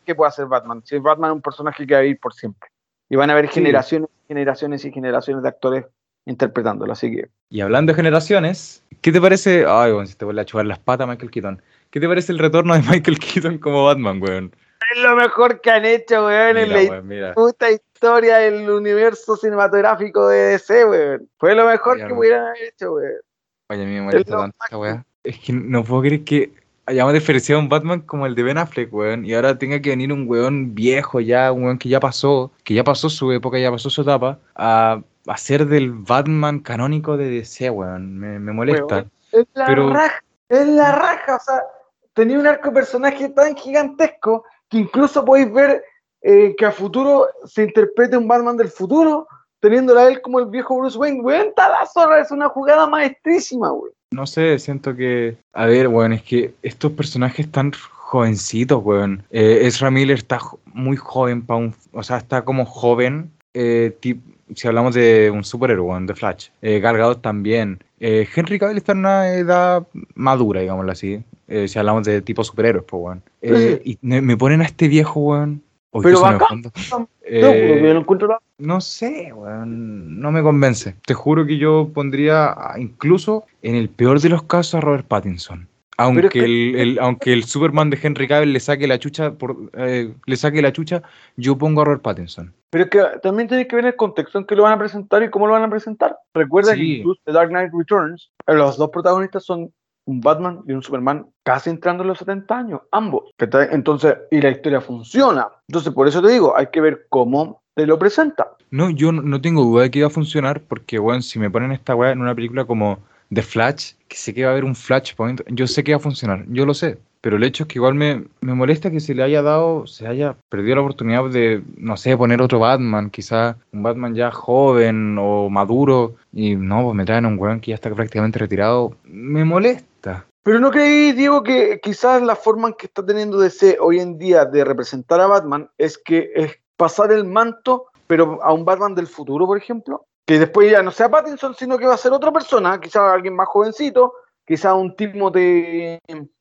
¿Qué puede hacer Batman? Si Batman es un personaje que va a vivir por siempre. Y van a haber Sí. generaciones, generaciones y generaciones de actores interpretándolo. Así que Y hablando de generaciones, ¿qué te parece? Ay, bueno, si te vuelve a chupar las patas Michael Keaton. ¿Qué te parece el retorno de (laughs) Michael Keaton como Batman, weón? Es lo mejor que han hecho, weón, en Mira, la weón, mira. puta historia del universo cinematográfico de DC, weón. Fue lo mejor Mira, que pudieran haber hecho, weón. Oye, a mí me molesta tanto esta weá. Es que no puedo creer que hayamos diferenciado a un Batman como el de Ben Affleck, weón. Y ahora tenga que venir un weón viejo ya, un weón que ya pasó, que ya pasó su época, ya pasó su etapa, a, ser del Batman canónico de DC, weón. Me, me molesta. Weón, Es la Pero- raja, es la raja, o sea, tenía un arco personaje tan gigantesco que incluso podéis ver eh, que a futuro se interprete un Batman del futuro, teniéndola a él como el viejo Bruce Wayne. Weón, está la zorra, es una jugada maestrísima, weón. No sé, siento que. A ver, weón, es que estos personajes están jovencitos, weón. Eh, Ezra Miller está muy joven para un. O sea, está como joven. eh, si hablamos de un superhéroe, weón, de Flash. Eh, Gal Gadot también. Eh, Henry Cavill está en una edad madura, digámoslo así. eh, si hablamos de tipo superhéroes, pues, weón. Eh, y me, ponen a este viejo, weón. Pero ¿qué suena de bacán. No, Eh, no encuentro la- no sé, weón, no me convence. Te juro que yo pondría incluso en el peor de los casos a Robert Pattinson. Aunque, que- el, el- aunque el Superman de Henry Cavill le saque la chucha, por, eh, le saque la chucha, yo pongo a Robert Pattinson. Pero es que también tiene que ver el contexto en que lo van a presentar y cómo lo van a presentar. Recuerda que Sí. incluso The Dark Knight Returns, eh, los dos protagonistas son un Batman y un Superman casi entrando en los 70 años, ambos. Entonces, y la historia funciona. Entonces, por eso te digo, hay que ver cómo te lo presenta. No, yo no, tengo duda de que va a funcionar, porque, weón, si me ponen esta weá en una película como The Flash, que sé que va a haber un Flashpoint, yo sé que va a funcionar, yo lo sé. Pero el hecho es que igual me, me molesta que se le haya dado, se haya perdido la oportunidad de, no sé, poner otro Batman, quizá un Batman ya joven o maduro, y no, pues me traen a un weón que ya está prácticamente retirado. Me molesta. Pero ¿no creí, Diego, que quizás la forma en que está teniendo DC hoy en día de representar a Batman es que es pasar el manto, pero a un Batman del futuro, por ejemplo? Que después ya no sea Pattinson, sino que va a ser otra persona, quizás alguien más jovencito, quizás un Timothy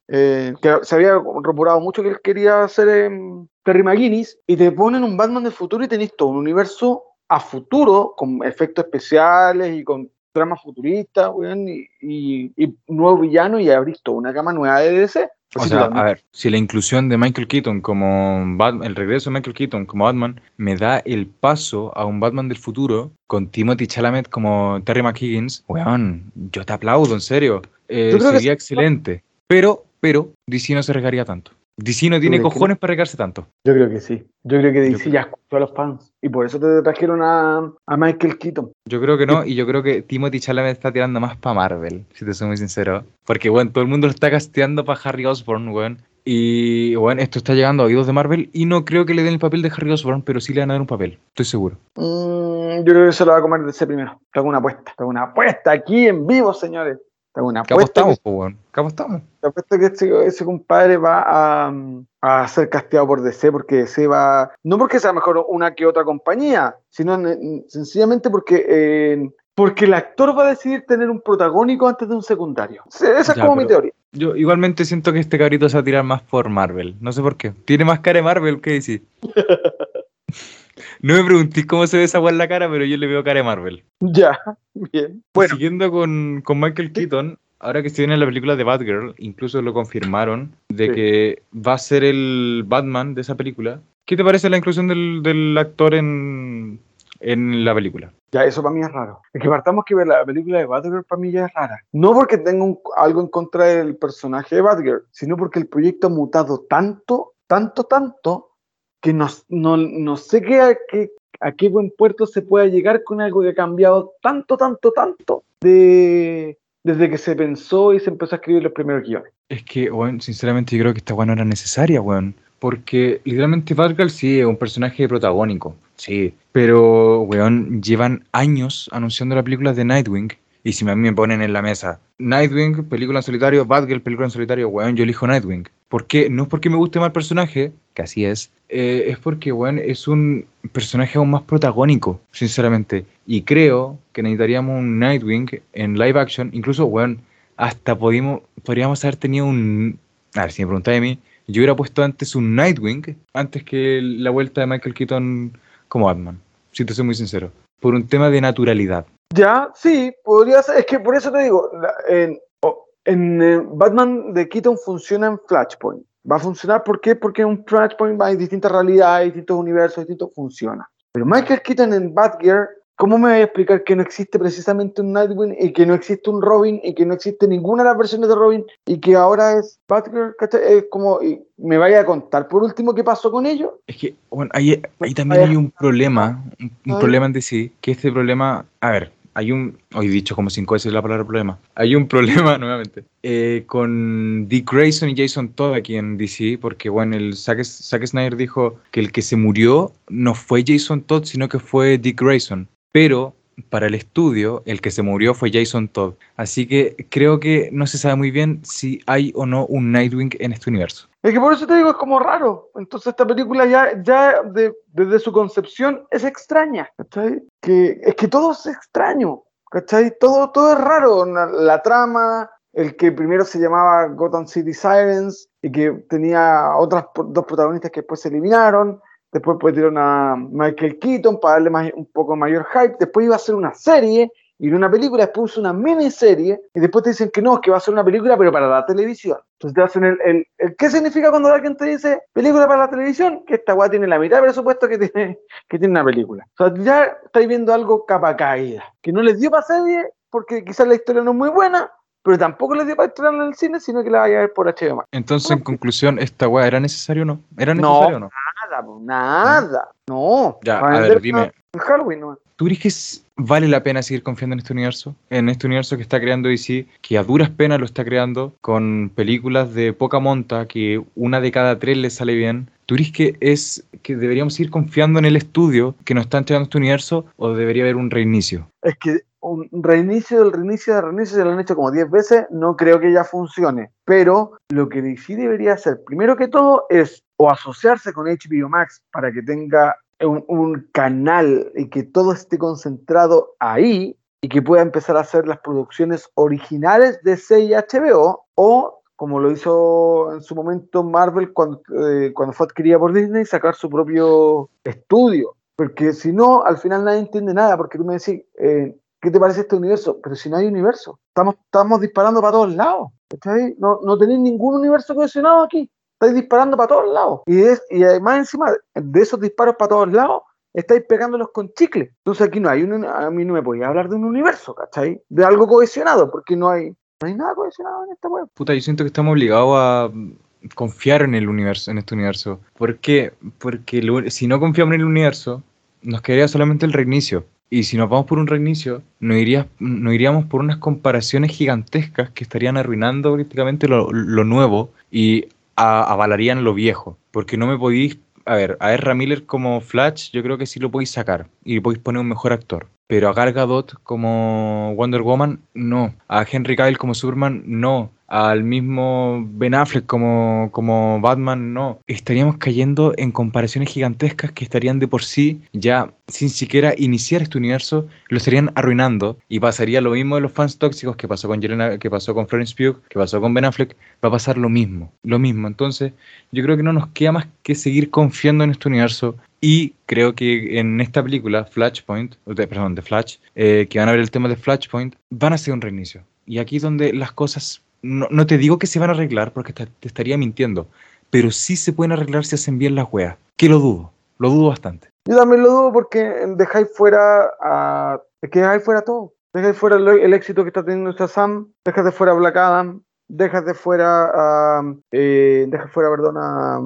eh, que se había rumorado mucho que él quería ser em, Terry McGuinness, y te ponen un Batman del futuro y tenéis todo un universo a futuro, con efectos especiales y con tramas futuristas, y, y, y nuevo villano, y abrís toda una gama nueva de DC. O sea, a ver, si la inclusión de Michael Keaton como Batman, el regreso de Michael Keaton como Batman, me da el paso a un Batman del futuro con Timothy Chalamet como Terry McHiggins, weón, yo te aplaudo, en serio. Eh, que sería excelente. Pero, pero, DC no se regaría tanto. DC no tiene cojones para regarse tanto. Yo creo que sí. Yo creo que DC creo- ya escuchó a los fans. Y por eso te trajeron a, a Michael Keaton. Yo creo que no, y yo creo que Timothy Chalamet está tirando más para Marvel, si te soy muy sincero. Porque, bueno, todo el mundo lo está casteando para Harry Osborn, weón. Y, bueno, esto está llegando a oídos de Marvel y no creo que le den el papel de Harry Osborn, pero sí le van a dar un papel, estoy seguro. Mm, yo creo que se lo va a comer DC primero. Te hago una apuesta. Te hago una apuesta aquí en vivo, señores. Te hago una ¿Qué apuesta. apostamos, que- po, weón? ¿Qué apostamos? te apuesto que ese, ese compadre va a, a ser casteado por DC porque DC va. No porque sea mejor una que otra compañía, sino en- sencillamente porque. eh, porque el actor va a decidir tener un protagónico antes de un secundario. Esa es Ya, como mi teoría. Yo igualmente siento que este cabrito se va a tirar más por Marvel. No sé por qué. Tiene más cara de Marvel que DC. (laughs) No me preguntéis cómo se ve esa en la cara, pero yo le veo cara de Marvel. Ya, bien. Bueno, Siguiendo con, con Michael Keaton, ahora que se viene la película de Batgirl, incluso lo confirmaron, de Sí. que va a ser el Batman de esa película. ¿Qué te parece la inclusión del, del actor en, en la película? Ya, eso para mí es raro. Es que partamos que ver la película de Batgirl para mí ya es rara. No porque tenga un- algo en contra del personaje de Batgirl, sino porque el proyecto ha mutado tanto, tanto, tanto, que no, no, no sé qué, a qué buen puerto se pueda llegar con algo que ha cambiado tanto, tanto, tanto de, desde que se pensó y se empezó a escribir los primeros guiones. Es que, bueno, sinceramente yo creo que esta weá no era necesaria, weón. Porque literalmente Batgirl sí es un personaje protagónico, sí. Pero, weón, llevan años anunciando las películas de Nightwing. Y si a mí me ponen en la mesa Nightwing, película en solitario, Batgirl, película en solitario, weón, yo elijo Nightwing. ¿Por qué? No es porque me guste más el personaje, que así es, eh, es porque, weón, es un personaje aún más protagónico, sinceramente. Y creo que necesitaríamos un Nightwing en live action, incluso, weón, hasta podíamos, podríamos haber tenido un... A ver, si me preguntáis a mí, yo hubiera puesto antes un Nightwing antes que la vuelta de Michael Keaton como Batman, si te soy muy sincero, por un tema de naturalidad. Ya, sí, podría ser, es que por eso te digo, en, en eh, Batman de Keaton funciona en Flashpoint. Va a funcionar, ¿por qué? Porque en un Flashpoint hay distintas realidades, distintos universos, distintos funciona. Pero Michael Keaton en Batgirl ¿Cómo me voy a explicar que no existe precisamente un Nightwing y que no existe un Robin y que no existe ninguna de las versiones de Robin y que ahora es Batgirl? Es como, y me vaya a contar por último qué pasó con ellos. Es que, bueno, ahí, también hay un problema, un, problema en sí, que este problema, a ver, hay un, hoy dicho como cinco veces la palabra problema, hay un problema (laughs) nuevamente eh, con Dick Grayson y Jason Todd aquí en DC, porque bueno, el Zack, Zack Snyder dijo que el que se murió no fue Jason Todd, sino que fue Dick Grayson pero para el estudio el que se murió fue Jason Todd. Así que creo que no se sabe muy bien si hay o no un Nightwing en este universo. Es que por eso te digo, es como raro. Entonces esta película ya, ya desde su concepción es extraña. ¿cachai? Que, es que todo es extraño. ¿cachai? Todo, todo es raro. La, trama, el que primero se llamaba Gotham City Sirens y que tenía otras dos protagonistas que después se eliminaron después pusieron a Michael Keaton para darle un poco mayor hype, después iba a ser una serie y una película, después una miniserie y después te dicen que no, que va a ser una película pero para la televisión. Entonces te hacen el, el, ¿qué significa cuando alguien te dice película para la televisión? Que esta weá tiene la mitad de presupuesto que tiene, (laughs) que tiene una película. O sea, ya estáis viendo algo capa caída, que no les dio para serie porque quizás la historia no es muy buena, pero tampoco les dio para estrenarla en el cine, sino que la vaya a ver por HBO. Entonces, en conclusión, ¿esta weá era necesario o no? ¿Era necesario no, o no? Nada, nada, no. Ya, a ver, dime. Halloween, no. ¿Tú crees que vale la pena seguir confiando en este universo? En este universo que está creando DC, que a duras penas lo está creando, con películas de poca monta, que una de cada tres le sale bien. ¿Tú crees que es que deberíamos seguir confiando en el estudio que nos está entregando este universo o debería haber un reinicio? Es que un reinicio del reinicio del reinicio, se lo han hecho como 10 veces, no creo que ya funcione. Pero lo que sí debería hacer, primero que todo, es o asociarse con HBO Max para que tenga un, canal y que todo esté concentrado ahí y que pueda empezar a hacer las producciones originales de C o como lo hizo en su momento Marvel cuando, eh, cuando fue adquirida por Disney, sacar su propio estudio. Porque si no, al final nadie entiende nada, porque tú me decís, eh, ¿qué te parece este universo? Pero si no hay universo, estamos, estamos disparando para todos lados. No, no tenéis ningún universo cohesionado aquí. Estáis disparando para todos lados. Y, es, y además, encima de esos disparos para todos lados, estáis pegándolos con chicle. Entonces aquí no hay un, a mí no me podía hablar de un universo, ¿cachai? De algo cohesionado, porque no hay, no hay nada cohesionado en esta web. Puta, yo siento que estamos obligados a confiar en el universo, en este universo. ¿Por qué? Porque si no confiamos en el universo, nos quedaría solamente el reinicio. Y si nos vamos por un reinicio, nos, iríamos por unas comparaciones gigantescas que estarían arruinando prácticamente lo, nuevo y avalarían lo viejo. Porque no me podéis. A ver, a Ezra Miller como Flash, yo creo que sí lo podéis sacar y podéis poner un mejor actor. Pero a Gal Gadot como Wonder Woman, no. A Henry Cavill como Superman, no al mismo Ben Affleck como, como Batman, no. Estaríamos cayendo en comparaciones gigantescas que estarían de por sí ya sin siquiera iniciar este universo, lo estarían arruinando y pasaría lo mismo de los fans tóxicos que pasó con Jelena, que pasó con Florence Pugh, que pasó con Ben Affleck, va a pasar lo mismo, lo mismo. Entonces, yo creo que no nos queda más que seguir confiando en este universo y creo que en esta película, Flashpoint, perdón, de Flash, eh, que van a ver el tema de Flashpoint, van a ser un reinicio. Y aquí es donde las cosas no, te digo que se van a arreglar porque te, estaría mintiendo, pero sí se pueden arreglar si hacen bien las weas. Que lo dudo, lo dudo bastante. Yo también lo dudo porque dejáis fuera a. que dejáis fuera todo. Dejáis fuera el, éxito que está teniendo Sam, dejas de fuera Black Adam, dejas de fuera a. Eh, fuera, perdón, a,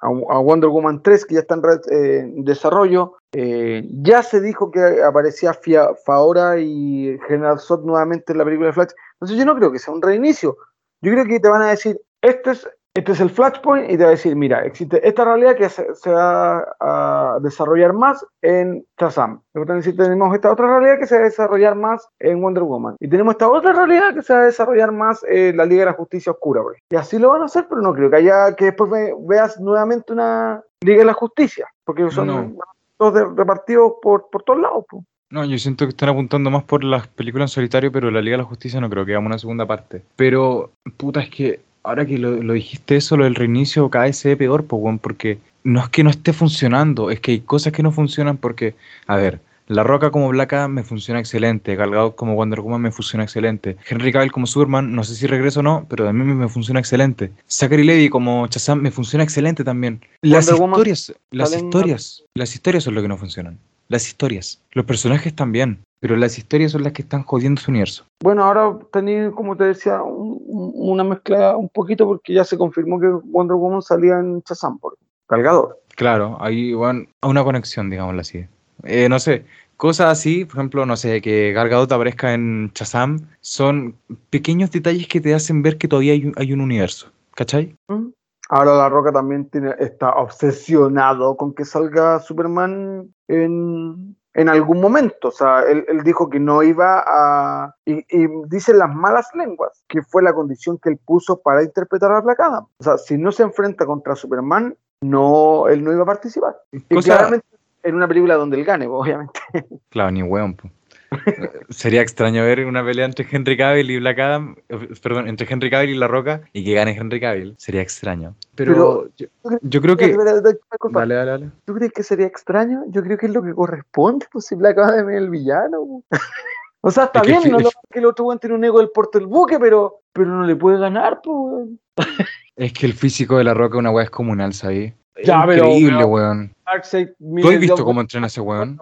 a, Wonder Woman 3, que ya está en, eh, desarrollo. Eh, ya se dijo que aparecía Fia, Faora y General Zod nuevamente en la película de Flash. Entonces yo no creo que sea un reinicio. Yo creo que te van a decir, este es este es el Flashpoint y te va a decir, mira, existe esta realidad que se, va a desarrollar más en Shazam. Luego tenemos esta otra realidad que se va a desarrollar más en Wonder Woman. Y tenemos esta otra realidad que se va a desarrollar más en la Liga de la Justicia Oscura. Y así lo van a hacer, pero no creo que haya que después veas nuevamente una Liga de la Justicia. Porque son todos repartidos por, por todos lados. No, yo siento que están apuntando más por las películas en solitario, pero la Liga de la Justicia no creo que hagamos una segunda parte. Pero, puta, es que ahora que lo, dijiste eso, lo del reinicio cada vez se ve peor, porque no es que no esté funcionando, es que hay cosas que no funcionan porque, a ver, La Roca como Adam me funciona excelente, Gal como Wonder Woman me funciona excelente, Henry Cavill como Superman, no sé si regreso o no, pero a mí me funciona excelente. Zachary Levy como Shazam me funciona excelente también. Las historias, las historias, las historias son lo que no funcionan. Las historias. Los personajes también. Pero las historias son las que están jodiendo su universo. Bueno, ahora tenéis, como te decía, una mezcla un poquito porque ya se confirmó que Wonder Woman salía en Shazam por cargador. Claro, hay una conexión, digámoslo así. Eh, no sé, cosas así, por ejemplo, no sé, que Gal aparezca en Shazam, son pequeños detalles que te hacen ver que todavía hay, un universo, ¿cachai? Mm. Ahora La Roca también tiene, está obsesionado con que salga Superman en, en algún momento. O sea, él, dijo que no iba a... Y, y dicen las malas lenguas que fue la condición que él puso para interpretar a Black Adam. O sea, si no se enfrenta contra Superman, no, él no iba a participar. Y claramente en una película donde él gane, (laughs) obviamente. Claro, ni weón. Sería extraño ver una pelea entre Henry Cavill y Black Adam, perdón, entre Henry Cavill y La Roca y que gane Henry Cavill. Sería extraño. Pero, yo, creo que... Dale, dale, dale. ¿Tú crees que sería extraño? Yo creo que es lo que corresponde, pues si Black Adam es el villano. o sea, está bien, no que el otro weón tiene un ego del porte del buque, pero, pero no le puede ganar, pues. es que el físico de La Roca es una weá comunal, ¿sabes? Ya, Increíble, weón. ¿Tú has visto cómo entrena ese weón?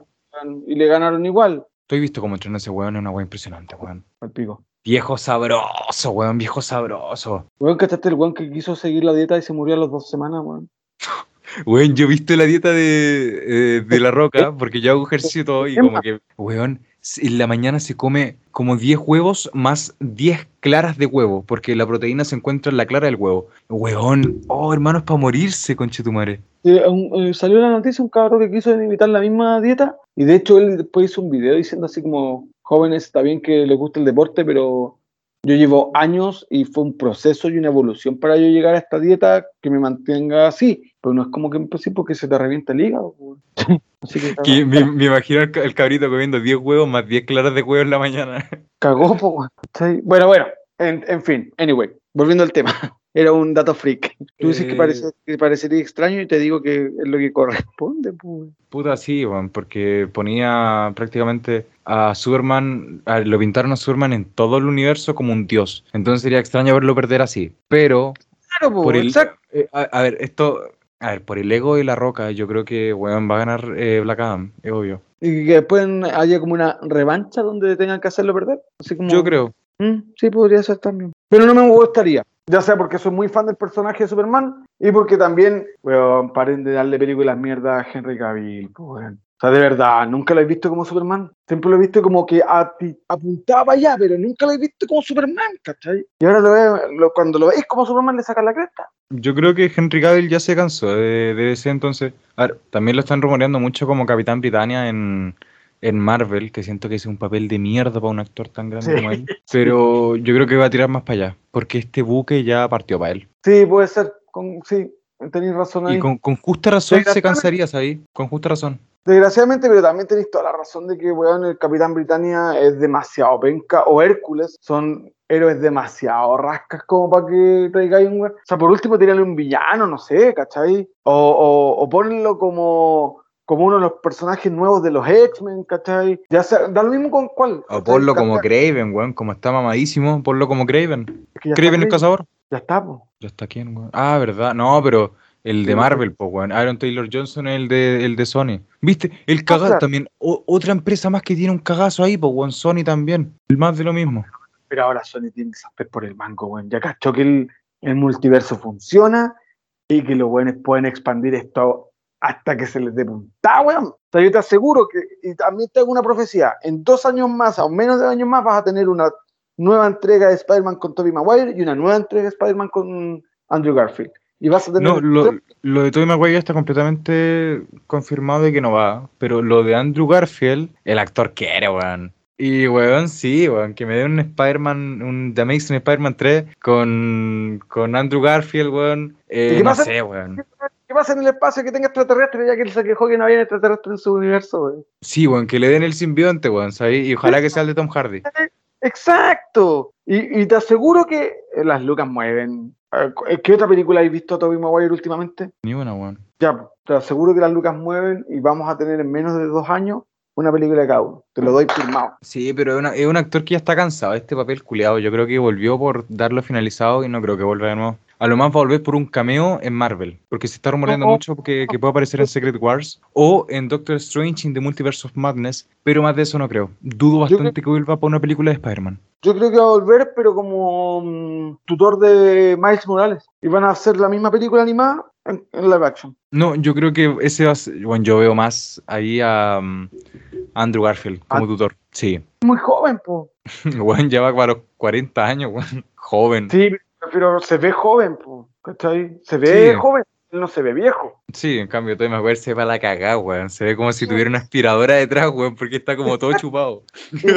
Y le ganaron igual. Tú has visto cómo entrena ese weón, es una weá impresionante, weón. Al pico. Viejo sabroso, weón, viejo sabroso. Weón, ¿cachaste el weón que quiso seguir la dieta y se murió a las dos semanas, weón? (laughs) Weón, yo he visto la dieta de, eh, de la roca, (laughs) porque yo hago ejercicio todo y como que, weón, en la mañana se come como 10 huevos más 10 claras de huevo, porque la proteína se encuentra en la clara del huevo. Weón, oh, hermano, es para morirse, conchetumare. Eh, eh, salió la noticia un cabrón que quiso imitar la misma dieta y de hecho él después hizo un video diciendo así como, jóvenes, está bien que les guste el deporte, pero yo llevo años y fue un proceso y una evolución para yo llegar a esta dieta que me mantenga así. Pero no es como que empecé porque se te revienta el hígado. (laughs) que, me, imagino el, cabrito comiendo 10 huevos más 10 claras de huevos en la mañana. (laughs) Cagó, pues. Bueno, bueno, en, en fin, anyway, volviendo al tema (laughs) era un dato freak. Tú dices que, eh, parece, que parecería extraño y te digo que es lo que corresponde. Pues. Puta, sí, porque ponía prácticamente a Superman, lo pintaron a Superman en todo el universo como un dios. Entonces sería extraño verlo perder así. Pero, claro, por el, eh, a, ver, esto, a ver, por el ego y la roca, yo creo que weón, va a ganar eh, Black Adam, es obvio. Y que después haya como una revancha donde tengan que hacerlo perder. Yo creo. Mm, sí, podría ser también. Pero no me gustaría. Ya sea porque soy muy fan del personaje de Superman y porque también, weón, paren de darle películas mierda a Henry Cavill, pues, O sea, de verdad, nunca lo he visto como Superman. Siempre lo he visto como que apuntaba allá, pero nunca lo he visto como Superman, ¿cachai? Y ahora lo veo, cuando lo veis como Superman le sacan la cresta. Yo creo que Henry Cavill ya se cansó de, de ese entonces. A ver, también lo están rumoreando mucho como Capitán Britannia en, en Marvel, que siento que es un papel de mierda para un actor tan grande como él. Pero yo creo que va a tirar más para allá, porque este buque ya partió para él. Sí, puede ser, con, sí, tenéis razón ahí. Y con, justa razón se cansarías ahí, con justa razón. Desgraciadamente, pero también tenéis toda la razón de que, weón, el Capitán Britannia es demasiado penca, o Hércules, son héroes demasiado rascas como para que traigáis un... O sea, por último, tirarle un villano, no sé, ¿cachai? O, o, o ponerlo como como uno de los personajes nuevos de los X-Men, ¿cachai? Ya sea, da lo mismo con cuál. O ponlo como Craven, weón, como está mamadísimo, ponlo como Craven. Craven el cazador. Ya está, po. Ya está quién, weón. Ah, verdad, no, pero el de Marvel, po, weón. Aaron Taylor Johnson es el de, el de Sony. ¿Viste? El cagazo también. otra empresa más que tiene un cagazo ahí, po, weón. Sony también. El más de lo mismo. Pero ahora Sony tiene que saber por el banco, weón. Ya cachó que el, el multiverso funciona y que los buenos pueden expandir esto hasta que se les dé punta, weón. O sea, yo te aseguro que, y también tengo una profecía, en dos años más, o menos de dos años más, vas a tener una nueva entrega de Spider-Man con Tobey Maguire y una nueva entrega de Spider-Man con Andrew Garfield. Y vas a tener... No, lo, lo de Tobey Maguire está completamente confirmado de que no va, pero lo de Andrew Garfield, el actor quiere, weón. Y, weón, sí, weón, que me den un Spider-Man, un The Amazing Spider-Man 3 con, con Andrew Garfield, weón. Eh, qué no pasa? sé, weón. ¿Qué pasa en el espacio que tenga extraterrestre ya que él se quejó que no había extraterrestre en su universo, weón? Sí, weón, que le den el simbionte, weón, ¿sabes? Y ojalá que sea el de Tom Hardy. Exacto. Y, y te aseguro que las lucas mueven. Eh, ¿Qué otra película habéis visto a Tobey Maguire últimamente? Ni una, weón. Ya, pues, te aseguro que las lucas mueven y vamos a tener en menos de dos años una película de cada uno. Te lo doy firmado. Sí, pero es, una- es un actor que ya está cansado de este papel culiado. Yo creo que volvió por darlo finalizado y no creo que vuelva de nuevo. A lo más va a volver por un cameo en Marvel, porque se está rumoreando No. mucho que, que puede aparecer en Secret Wars o en Doctor Strange in the Multiverse of Madness, pero más de eso no creo. Dudo bastante que vuelva por una película de Spider-Man. Yo creo que va a volver, pero como mm, tutor de Miles Morales. Y van a hacer la misma película animada en, en live action. No, yo creo que ese va a ser, bueno, yo veo más ahí a um, Andrew Garfield como Ah. tutor. Sí. Muy joven, po. (laughs) Bueno, ya va para los 40 años, weón. Joven. Sí, pero se ve joven, po. ¿Cachai? Se ve Sí. joven, él no se ve viejo. Sí, en cambio, Tobey Maguire se va a la cagada, weón. Se ve como si tuviera una aspiradora detrás, weón, porque está como todo chupado. (laughs) Y-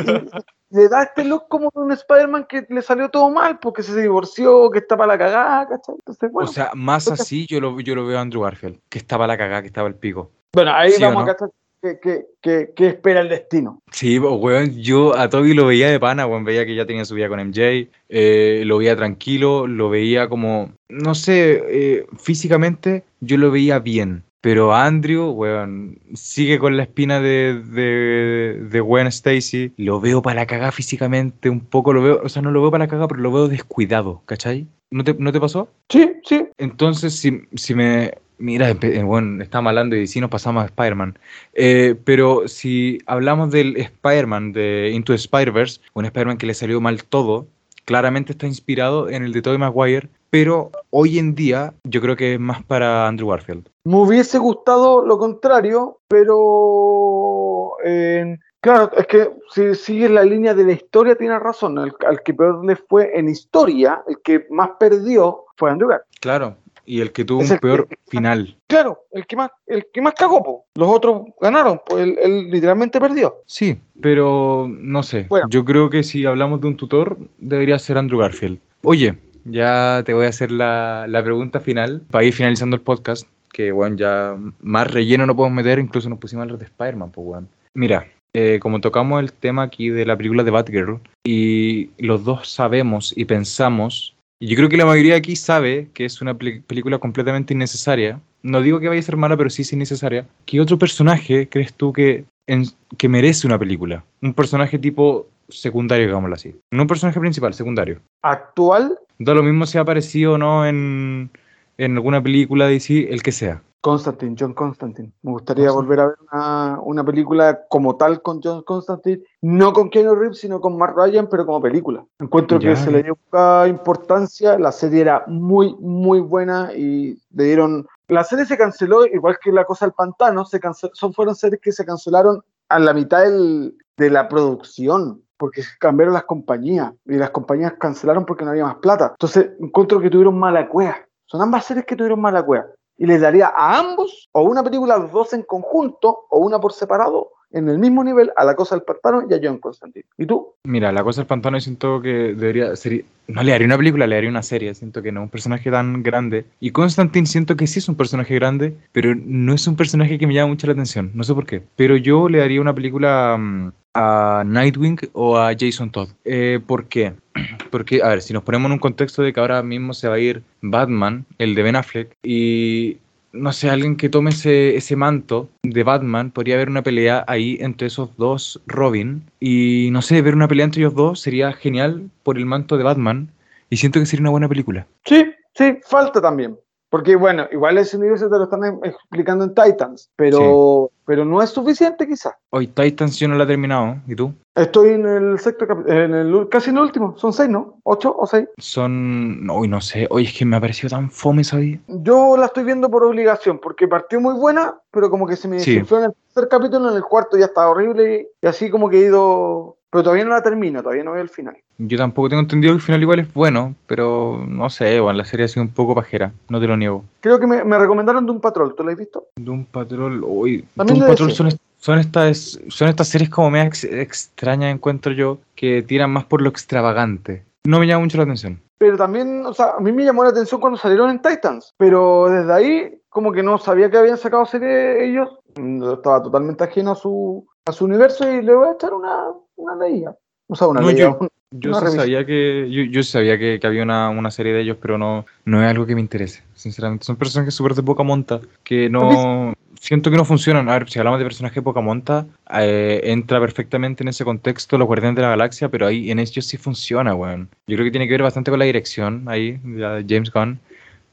y le da este look como de un Spider-Man que le salió todo mal, porque se divorció, que está para la cagada, ¿cachai? Entonces, bueno. O sea, más así yo lo, yo lo veo a Andrew Garfield, que estaba la cagada, que estaba el pico. bueno, ahí ¿sí o vamos no? a cachar qué, qué- qué- qué espera el destino. Sí, bo- weón, yo a Toby lo veía de pana, weón, veía que ya tenía su vida con MJ, eh, lo veía tranquilo, lo veía como, no sé, eh, físicamente yo lo veía bien, pero Andrew, weón, sigue con la espina de, de, de Gwen Stacy, lo veo para la cagada físicamente, un poco lo veo, o sea, no lo veo para la cagada, pero lo veo descuidado, ¿cachai? ¿No te, ¿No te pasó? Sí, sí. Entonces, si, si me. Mira, eh, bueno, estamos hablando y si nos pasamos a Spider-Man. Eh, pero si hablamos del Spider-Man de Into the Spider-Verse, un Spider-Man que le salió mal todo, claramente está inspirado en el de Tobey Maguire, pero hoy en día yo creo que es más para Andrew Garfield. Me hubiese gustado lo contrario, pero eh, claro, es que si sigue la línea de la historia, tiene razón. El, al que peor le fue en historia, el que más perdió fue Andrew Garfield. Claro, y el que tuvo Es un que- peor final. Claro, el que más, el que más cagó, po. los otros ganaron, pues él, él literalmente perdió. Sí, pero no sé. Bueno. Yo creo que si hablamos de un tutor, debería ser Andrew Garfield. Oye, ya te voy a hacer la, la pregunta final para ir finalizando el podcast. Que, bueno, ya más relleno no podemos meter, incluso nos pusimos a hablar de Spider-Man, pues, weón. Mira, eh, como tocamos el tema aquí de la película de Batgirl, y los dos sabemos y pensamos, y yo creo que la mayoría aquí sabe que es una película completamente innecesaria. No digo que vaya a ser mala, pero sí es innecesaria. ¿Qué otro personaje crees tú que, en- que merece una película? Un personaje tipo secundario, digámoslo así. No un personaje principal, secundario. Actual, Da lo mismo si ha aparecido o no en, en alguna película de DC, el que sea. Constantine, John Constantine. Me gustaría Constantine. volver a ver una, una película como tal con John Constantine, no con Keanu Reeves, sino con Mark Ryan, pero como película. Encuentro Ya. que se le dio poca importancia, la serie era muy, muy buena y le dieron... La serie se canceló, igual que La Cosa del Pantano, se canceló, son, fueron series que se cancelaron a la mitad del- de la producción, porque cambiaron las compañías y las compañías cancelaron porque no había más plata. Entonces, encuentro que tuvieron mala cueva. Son ambas series que tuvieron mala cueva. Y les daría a ambos, o una película, los dos en conjunto, o una por separado, en el mismo nivel, a La Cosa del Pantano y a John Constantine. ¿Y tú? Mira, la cosa del pantano yo siento que debería ser... No le haría una película, le haría una serie. Siento que no es un personaje tan grande. Y Constantine siento que sí es un personaje grande, pero no es un personaje que me llama mucho la atención. No sé por qué. Pero yo le daría una película mm, a Nightwing o a Jason Todd. Eh, ¿Por qué? (clears throat) Porque, a ver, si nos ponemos en un contexto de que ahora mismo se va a ir Batman, el de Ben Affleck, y no sé, alguien que tome ese, ese manto de Batman, podría haber una pelea ahí entre esos dos Robin. Y no sé, ver una pelea entre ellos dos sería genial por el manto de Batman. Y siento que sería una buena película. Sí, sí, falta también. Porque bueno, igual ese universo te lo están explicando en Titans, pero, pero no es suficiente quizás. Hoy Titans yo no la he terminado. ¿Y tú? Estoy en el sexto en el, casi en el último, son seis, ¿no? ¿Ocho o seis? Son. Hoy no sé. Hoy es que me ha parecido tan fome esa día. Yo la estoy viendo por obligación, porque partió muy buena, pero como que se me Sí. en el tercer capítulo, en el cuarto ya estaba horrible, y así como que he ido... Pero todavía no la termino, todavía no veo el final. Yo tampoco tengo entendido que el final igual es bueno, pero no sé, bueno, la serie ha sido un poco pajera, no te lo niego. Creo que me, me recomendaron Doom Patrol, ¿tú la has visto? Doom Patrol, uy, Doom Patrol son, son estas son estas series como medio ex- extrañas encuentro yo, que tiran más por lo extravagante. No me llama mucho la atención. Pero también, o sea, a mí me llamó la atención cuando salieron en Titans, pero desde ahí como que no sabía que habían sacado serie ellos, Mm, estaba totalmente ajeno a su, a su universo y le voy a echar una, una leída. O sea, una No, leída, yo- un- Yo Una sí sabía que yo, yo sabía que, que había una, una serie de ellos, pero no, no es algo que me interese, sinceramente. Son personajes súper de poca monta, que no... Siento que no funcionan. A ver, si hablamos de personajes de poca monta, eh, entra perfectamente en ese contexto los Guardianes de la Galaxia, pero ahí en ellos sí funciona, weón. Yo creo que tiene que ver bastante con la dirección ahí, de James Gunn.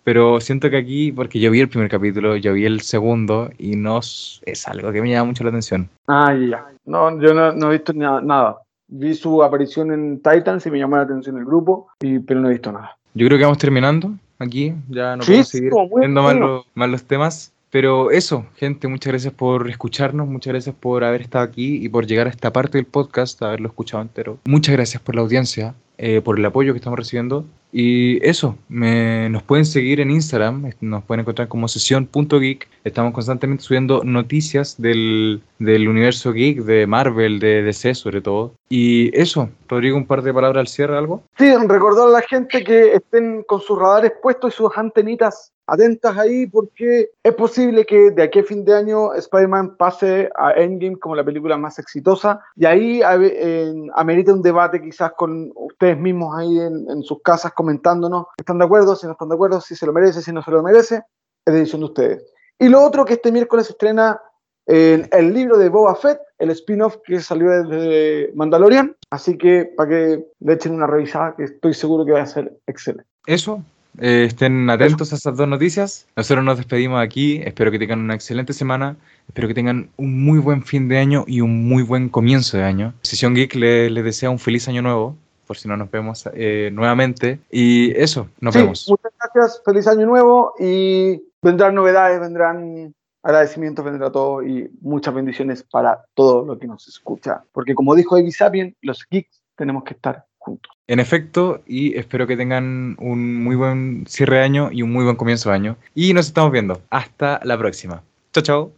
Pero siento que aquí, porque yo vi el primer capítulo, yo vi el segundo, y no es algo que me llama mucho la atención. Ah, ya. No, yo no, no he visto na- nada. Vi su aparición en Titans y me llamó la atención el grupo, y, pero no he visto nada. Yo creo que vamos terminando aquí, ya no Sí, sí, seguir viendo más los temas. Pero eso, gente, muchas gracias por escucharnos, muchas gracias por haber estado aquí y por llegar a esta parte del podcast, haberlo escuchado entero. Muchas gracias por la audiencia, eh, por el apoyo que estamos recibiendo. Y eso, me- nos pueden seguir en Instagram, nos pueden encontrar como sesión.geek. Estamos constantemente subiendo noticias del, del universo geek, de Marvel, de DC sobre todo. Y eso, Rodrigo, un par de palabras al cierre, algo. Sí, recordar a la gente que estén con sus radares puestos y sus antenitas atentas ahí porque es posible que de aquí a fin de año Spider-Man pase a Endgame como la película más exitosa y ahí en- amerita un debate quizás con ustedes mismos ahí en, en sus casas comentándonos, ¿están de acuerdo? Si no están de acuerdo, si se lo merece, si no se lo merece, es decisión de ustedes. Y lo otro que este miércoles estrena en el libro de Boba Fett, el spin-off que salió desde Mandalorian. Así que para que le echen una revisada, que estoy seguro que va a ser excelente. Eso, eh, estén atentos a esas dos noticias. Nosotros nos despedimos aquí. Espero que tengan una excelente semana. Espero que tengan un muy buen fin de año y un muy buen comienzo de año. Sesión Geek le- les desea un feliz año nuevo, por si no nos vemos eh, nuevamente. Y eso, nos Sí, vemos. Muchas gracias, feliz año nuevo y vendrán novedades, vendrán agradecimientos, vendrá todo y muchas bendiciones para todo lo que nos escucha. Porque como dijo Evi Sapien, los geeks tenemos que estar juntos. En efecto, y espero que tengan un muy buen cierre de año y un muy buen comienzo de año. Y nos estamos viendo. Hasta la próxima. Chao, chao.